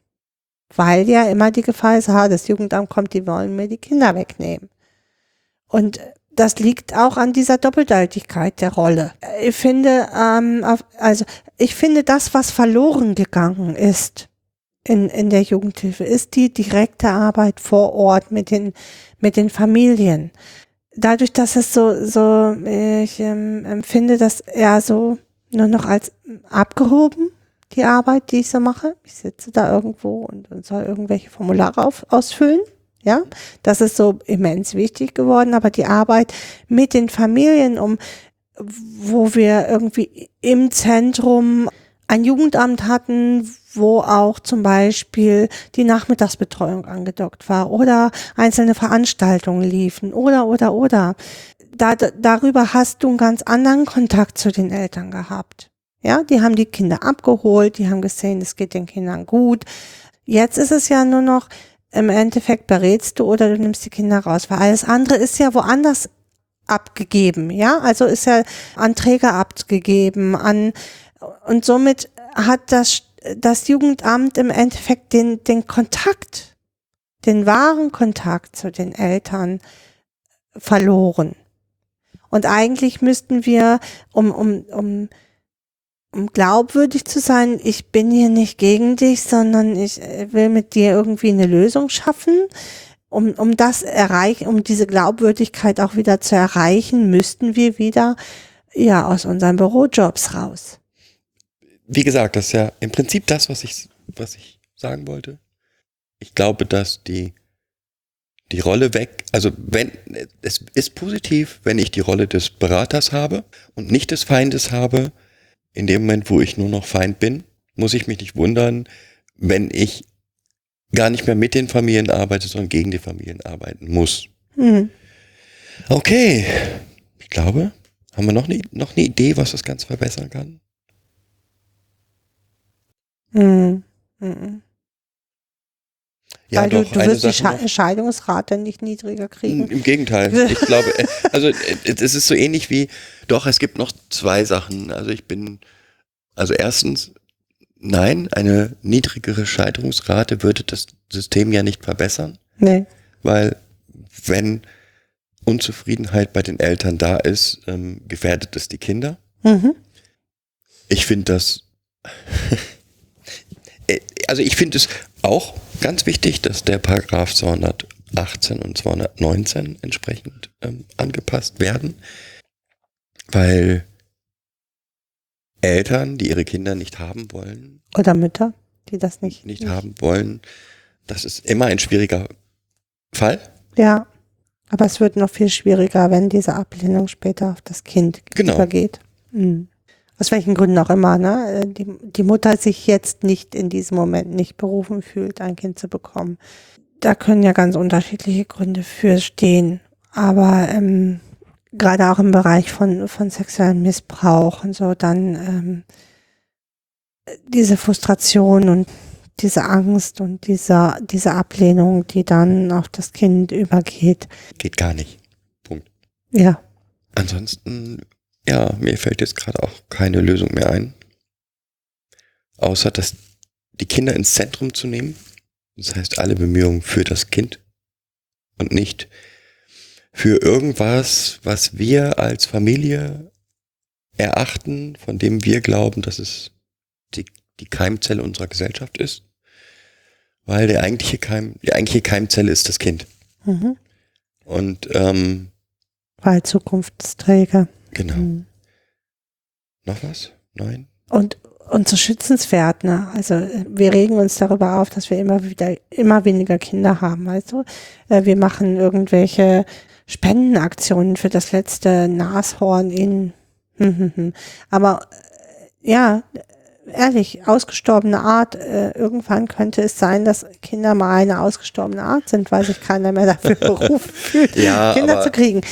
Weil ja immer die Gefahr ist, ha, das Jugendamt kommt, die wollen mir die Kinder wegnehmen. Und das liegt auch an dieser Doppeldeutigkeit der Rolle. Ich finde, ähm, also ich finde, das, was verloren gegangen ist in, in der Jugendhilfe, ist die direkte Arbeit vor Ort mit den, mit den Familien dadurch, dass es so, so, ich ähm, empfinde das eher so nur noch als abgehoben, die Arbeit, die ich so mache. Ich sitze da irgendwo und, und soll irgendwelche Formulare auf, ausfüllen. Ja, das ist so immens wichtig geworden, aber die Arbeit mit den Familien, um, wo wir irgendwie im Zentrum ein Jugendamt hatten, wo auch zum Beispiel die Nachmittagsbetreuung angedockt war oder einzelne Veranstaltungen liefen oder, oder, oder. Da, darüber hast du einen ganz anderen Kontakt zu den Eltern gehabt. Ja, die haben die Kinder abgeholt, die haben gesehen, es geht den Kindern gut. Jetzt ist es ja nur noch, im Endeffekt berätst du oder du nimmst die Kinder raus, weil alles andere ist ja woanders abgegeben, ja, also ist ja an Träger abgegeben, an, und somit hat das, das Jugendamt im Endeffekt den, den Kontakt, den wahren Kontakt zu den Eltern verloren. Und eigentlich müssten wir, um, um, um glaubwürdig zu sein, ich bin hier nicht gegen dich, sondern ich will mit dir irgendwie eine Lösung schaffen. Um, um das erreichen, um diese Glaubwürdigkeit auch wieder zu erreichen, müssten wir wieder ja aus unseren Bürojobs raus wie gesagt, das ist ja im Prinzip das, was ich, was ich sagen wollte. Ich glaube, dass die, die Rolle weg, also wenn, es ist positiv, wenn ich die Rolle des Beraters habe und nicht des Feindes habe. In dem Moment, wo ich nur noch Feind bin, muss ich mich nicht wundern, wenn ich gar nicht mehr mit den Familien arbeite, sondern gegen die Familien arbeiten muss. Mhm. Okay, ich glaube, haben wir noch eine, noch eine Idee, was das Ganze verbessern kann? Mhm. Mhm. Ja, Weil doch, du, wirst die Sache noch. Sche Scheidungsrate nicht niedriger kriegen. Im Gegenteil. Ich glaube, äh, also äh, es ist so ähnlich wie, doch, es gibt noch zwei Sachen. Also ich bin, also erstens, nein, eine niedrigere Scheidungsrate würde das System ja nicht verbessern, Nee. weil wenn Unzufriedenheit bei den Eltern da ist, ähm, gefährdet es die Kinder. Mhm. Ich finde das, also ich finde es auch ganz wichtig, dass der Paragraph 218 und 219 entsprechend ähm, angepasst werden, weil Eltern, die ihre Kinder nicht haben wollen, Oder Mütter. die das nicht. nicht haben wollen. Das ist immer ein schwieriger Fall. Ja. Aber es wird noch viel schwieriger, wenn diese Ablehnung später auf das Kind Genau. übergeht. Mhm. Aus welchen Gründen auch immer, ne? Äh, Die, die Mutter sich jetzt nicht in diesem Moment nicht berufen fühlt, ein Kind zu bekommen. Da können ja ganz unterschiedliche Gründe für stehen. Aber ähm, gerade auch im Bereich von, von sexuellem Missbrauch und so, dann ähm, diese Frustration und diese Angst und dieser, diese Ablehnung, die dann auf das Kind übergeht. Geht gar nicht. Punkt. Ja, Ansonsten, ja, mir fällt jetzt gerade auch keine Lösung mehr ein. Außer dass die Kinder ins Zentrum zu nehmen. Das heißt, alle Bemühungen für das Kind und nicht für irgendwas, was wir als Familie erachten, von dem wir glauben, dass es die, die Keimzelle unserer Gesellschaft ist. Weil der eigentliche Keim, die eigentliche Keimzelle ist das Kind. mhm. Und ähm, weil Zukunftsträger. Genau. Mhm. Noch was? Nein? Und, und so schützenswert, ne? Also äh, wir regen uns darüber auf, dass wir immer wieder, immer weniger Kinder haben, weißt du? Äh, Wir machen irgendwelche Spendenaktionen für das letzte Nashorn in, hm, hm, hm. aber äh, ja, ehrlich, ausgestorbene Art, äh, irgendwann könnte es sein, dass Kinder mal eine ausgestorbene Art sind, weil sich keiner mehr dafür berufen fühlt, Ja, Kinder zu kriegen.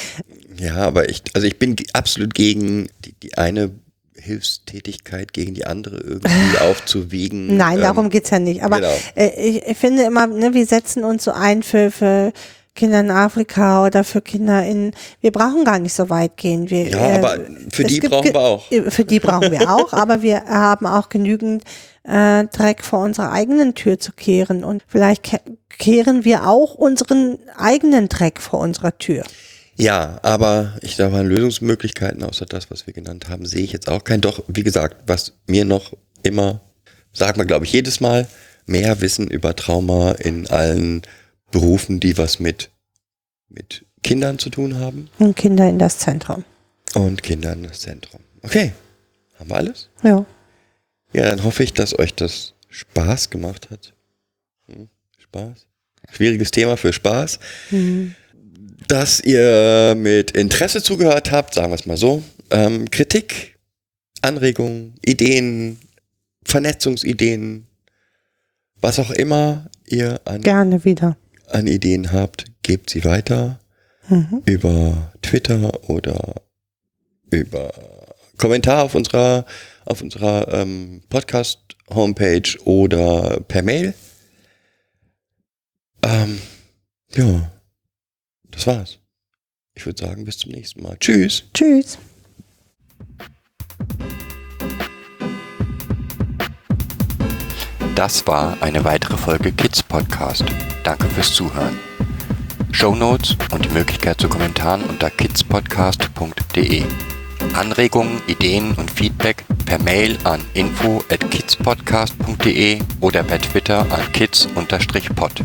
Ja, aber ich, also ich bin absolut gegen die, die eine Hilfstätigkeit gegen die andere irgendwie aufzuwiegen. Nein, Ähm, darum geht's ja nicht. Aber genau. äh, ich, ich finde immer, ne, wir setzen uns so ein für, für Kinder in Afrika oder für Kinder in, wir brauchen gar nicht so weit gehen. Wir, Ja, äh, aber für die gibt brauchen wir auch. äh, Für die brauchen wir auch, aber wir haben auch genügend äh, Dreck vor unserer eigenen Tür zu kehren und vielleicht ke kehren wir auch unseren eigenen Dreck vor unserer Tür. Ja, aber ich glaube, an Lösungsmöglichkeiten außer das, was wir genannt haben, sehe ich jetzt auch kein. Doch, wie gesagt, was mir noch immer, sagt man glaube ich jedes Mal, mehr Wissen über Trauma in allen Berufen, die was mit, mit Kindern zu tun haben Und Kinder in das Zentrum. und Kindern das Zentrum. Okay, haben wir alles? Ja. Ja, dann hoffe ich, dass euch das Spaß gemacht hat. Hm, Spaß? Schwieriges Thema für Spaß. Mhm. Dass ihr mit Interesse zugehört habt, sagen wir es mal so. Ähm, Kritik, Anregungen, Ideen, Vernetzungsideen, was auch immer ihr an, Gerne wieder. an Ideen habt, gebt sie weiter Mhm. über Twitter oder über Kommentar auf unserer auf unserer ähm, Podcast Homepage oder per Mail. Ähm, ja, das war's. Ich würde sagen, bis zum nächsten Mal. Tschüss. Tschüss. Das war eine weitere Folge Kids Podcast. Danke fürs Zuhören. Show Notes und die Möglichkeit zu Kommentaren unter kidspodcast.de. Anregungen, Ideen und Feedback per Mail an info at kidspodcast.de oder per Twitter an kids-pod.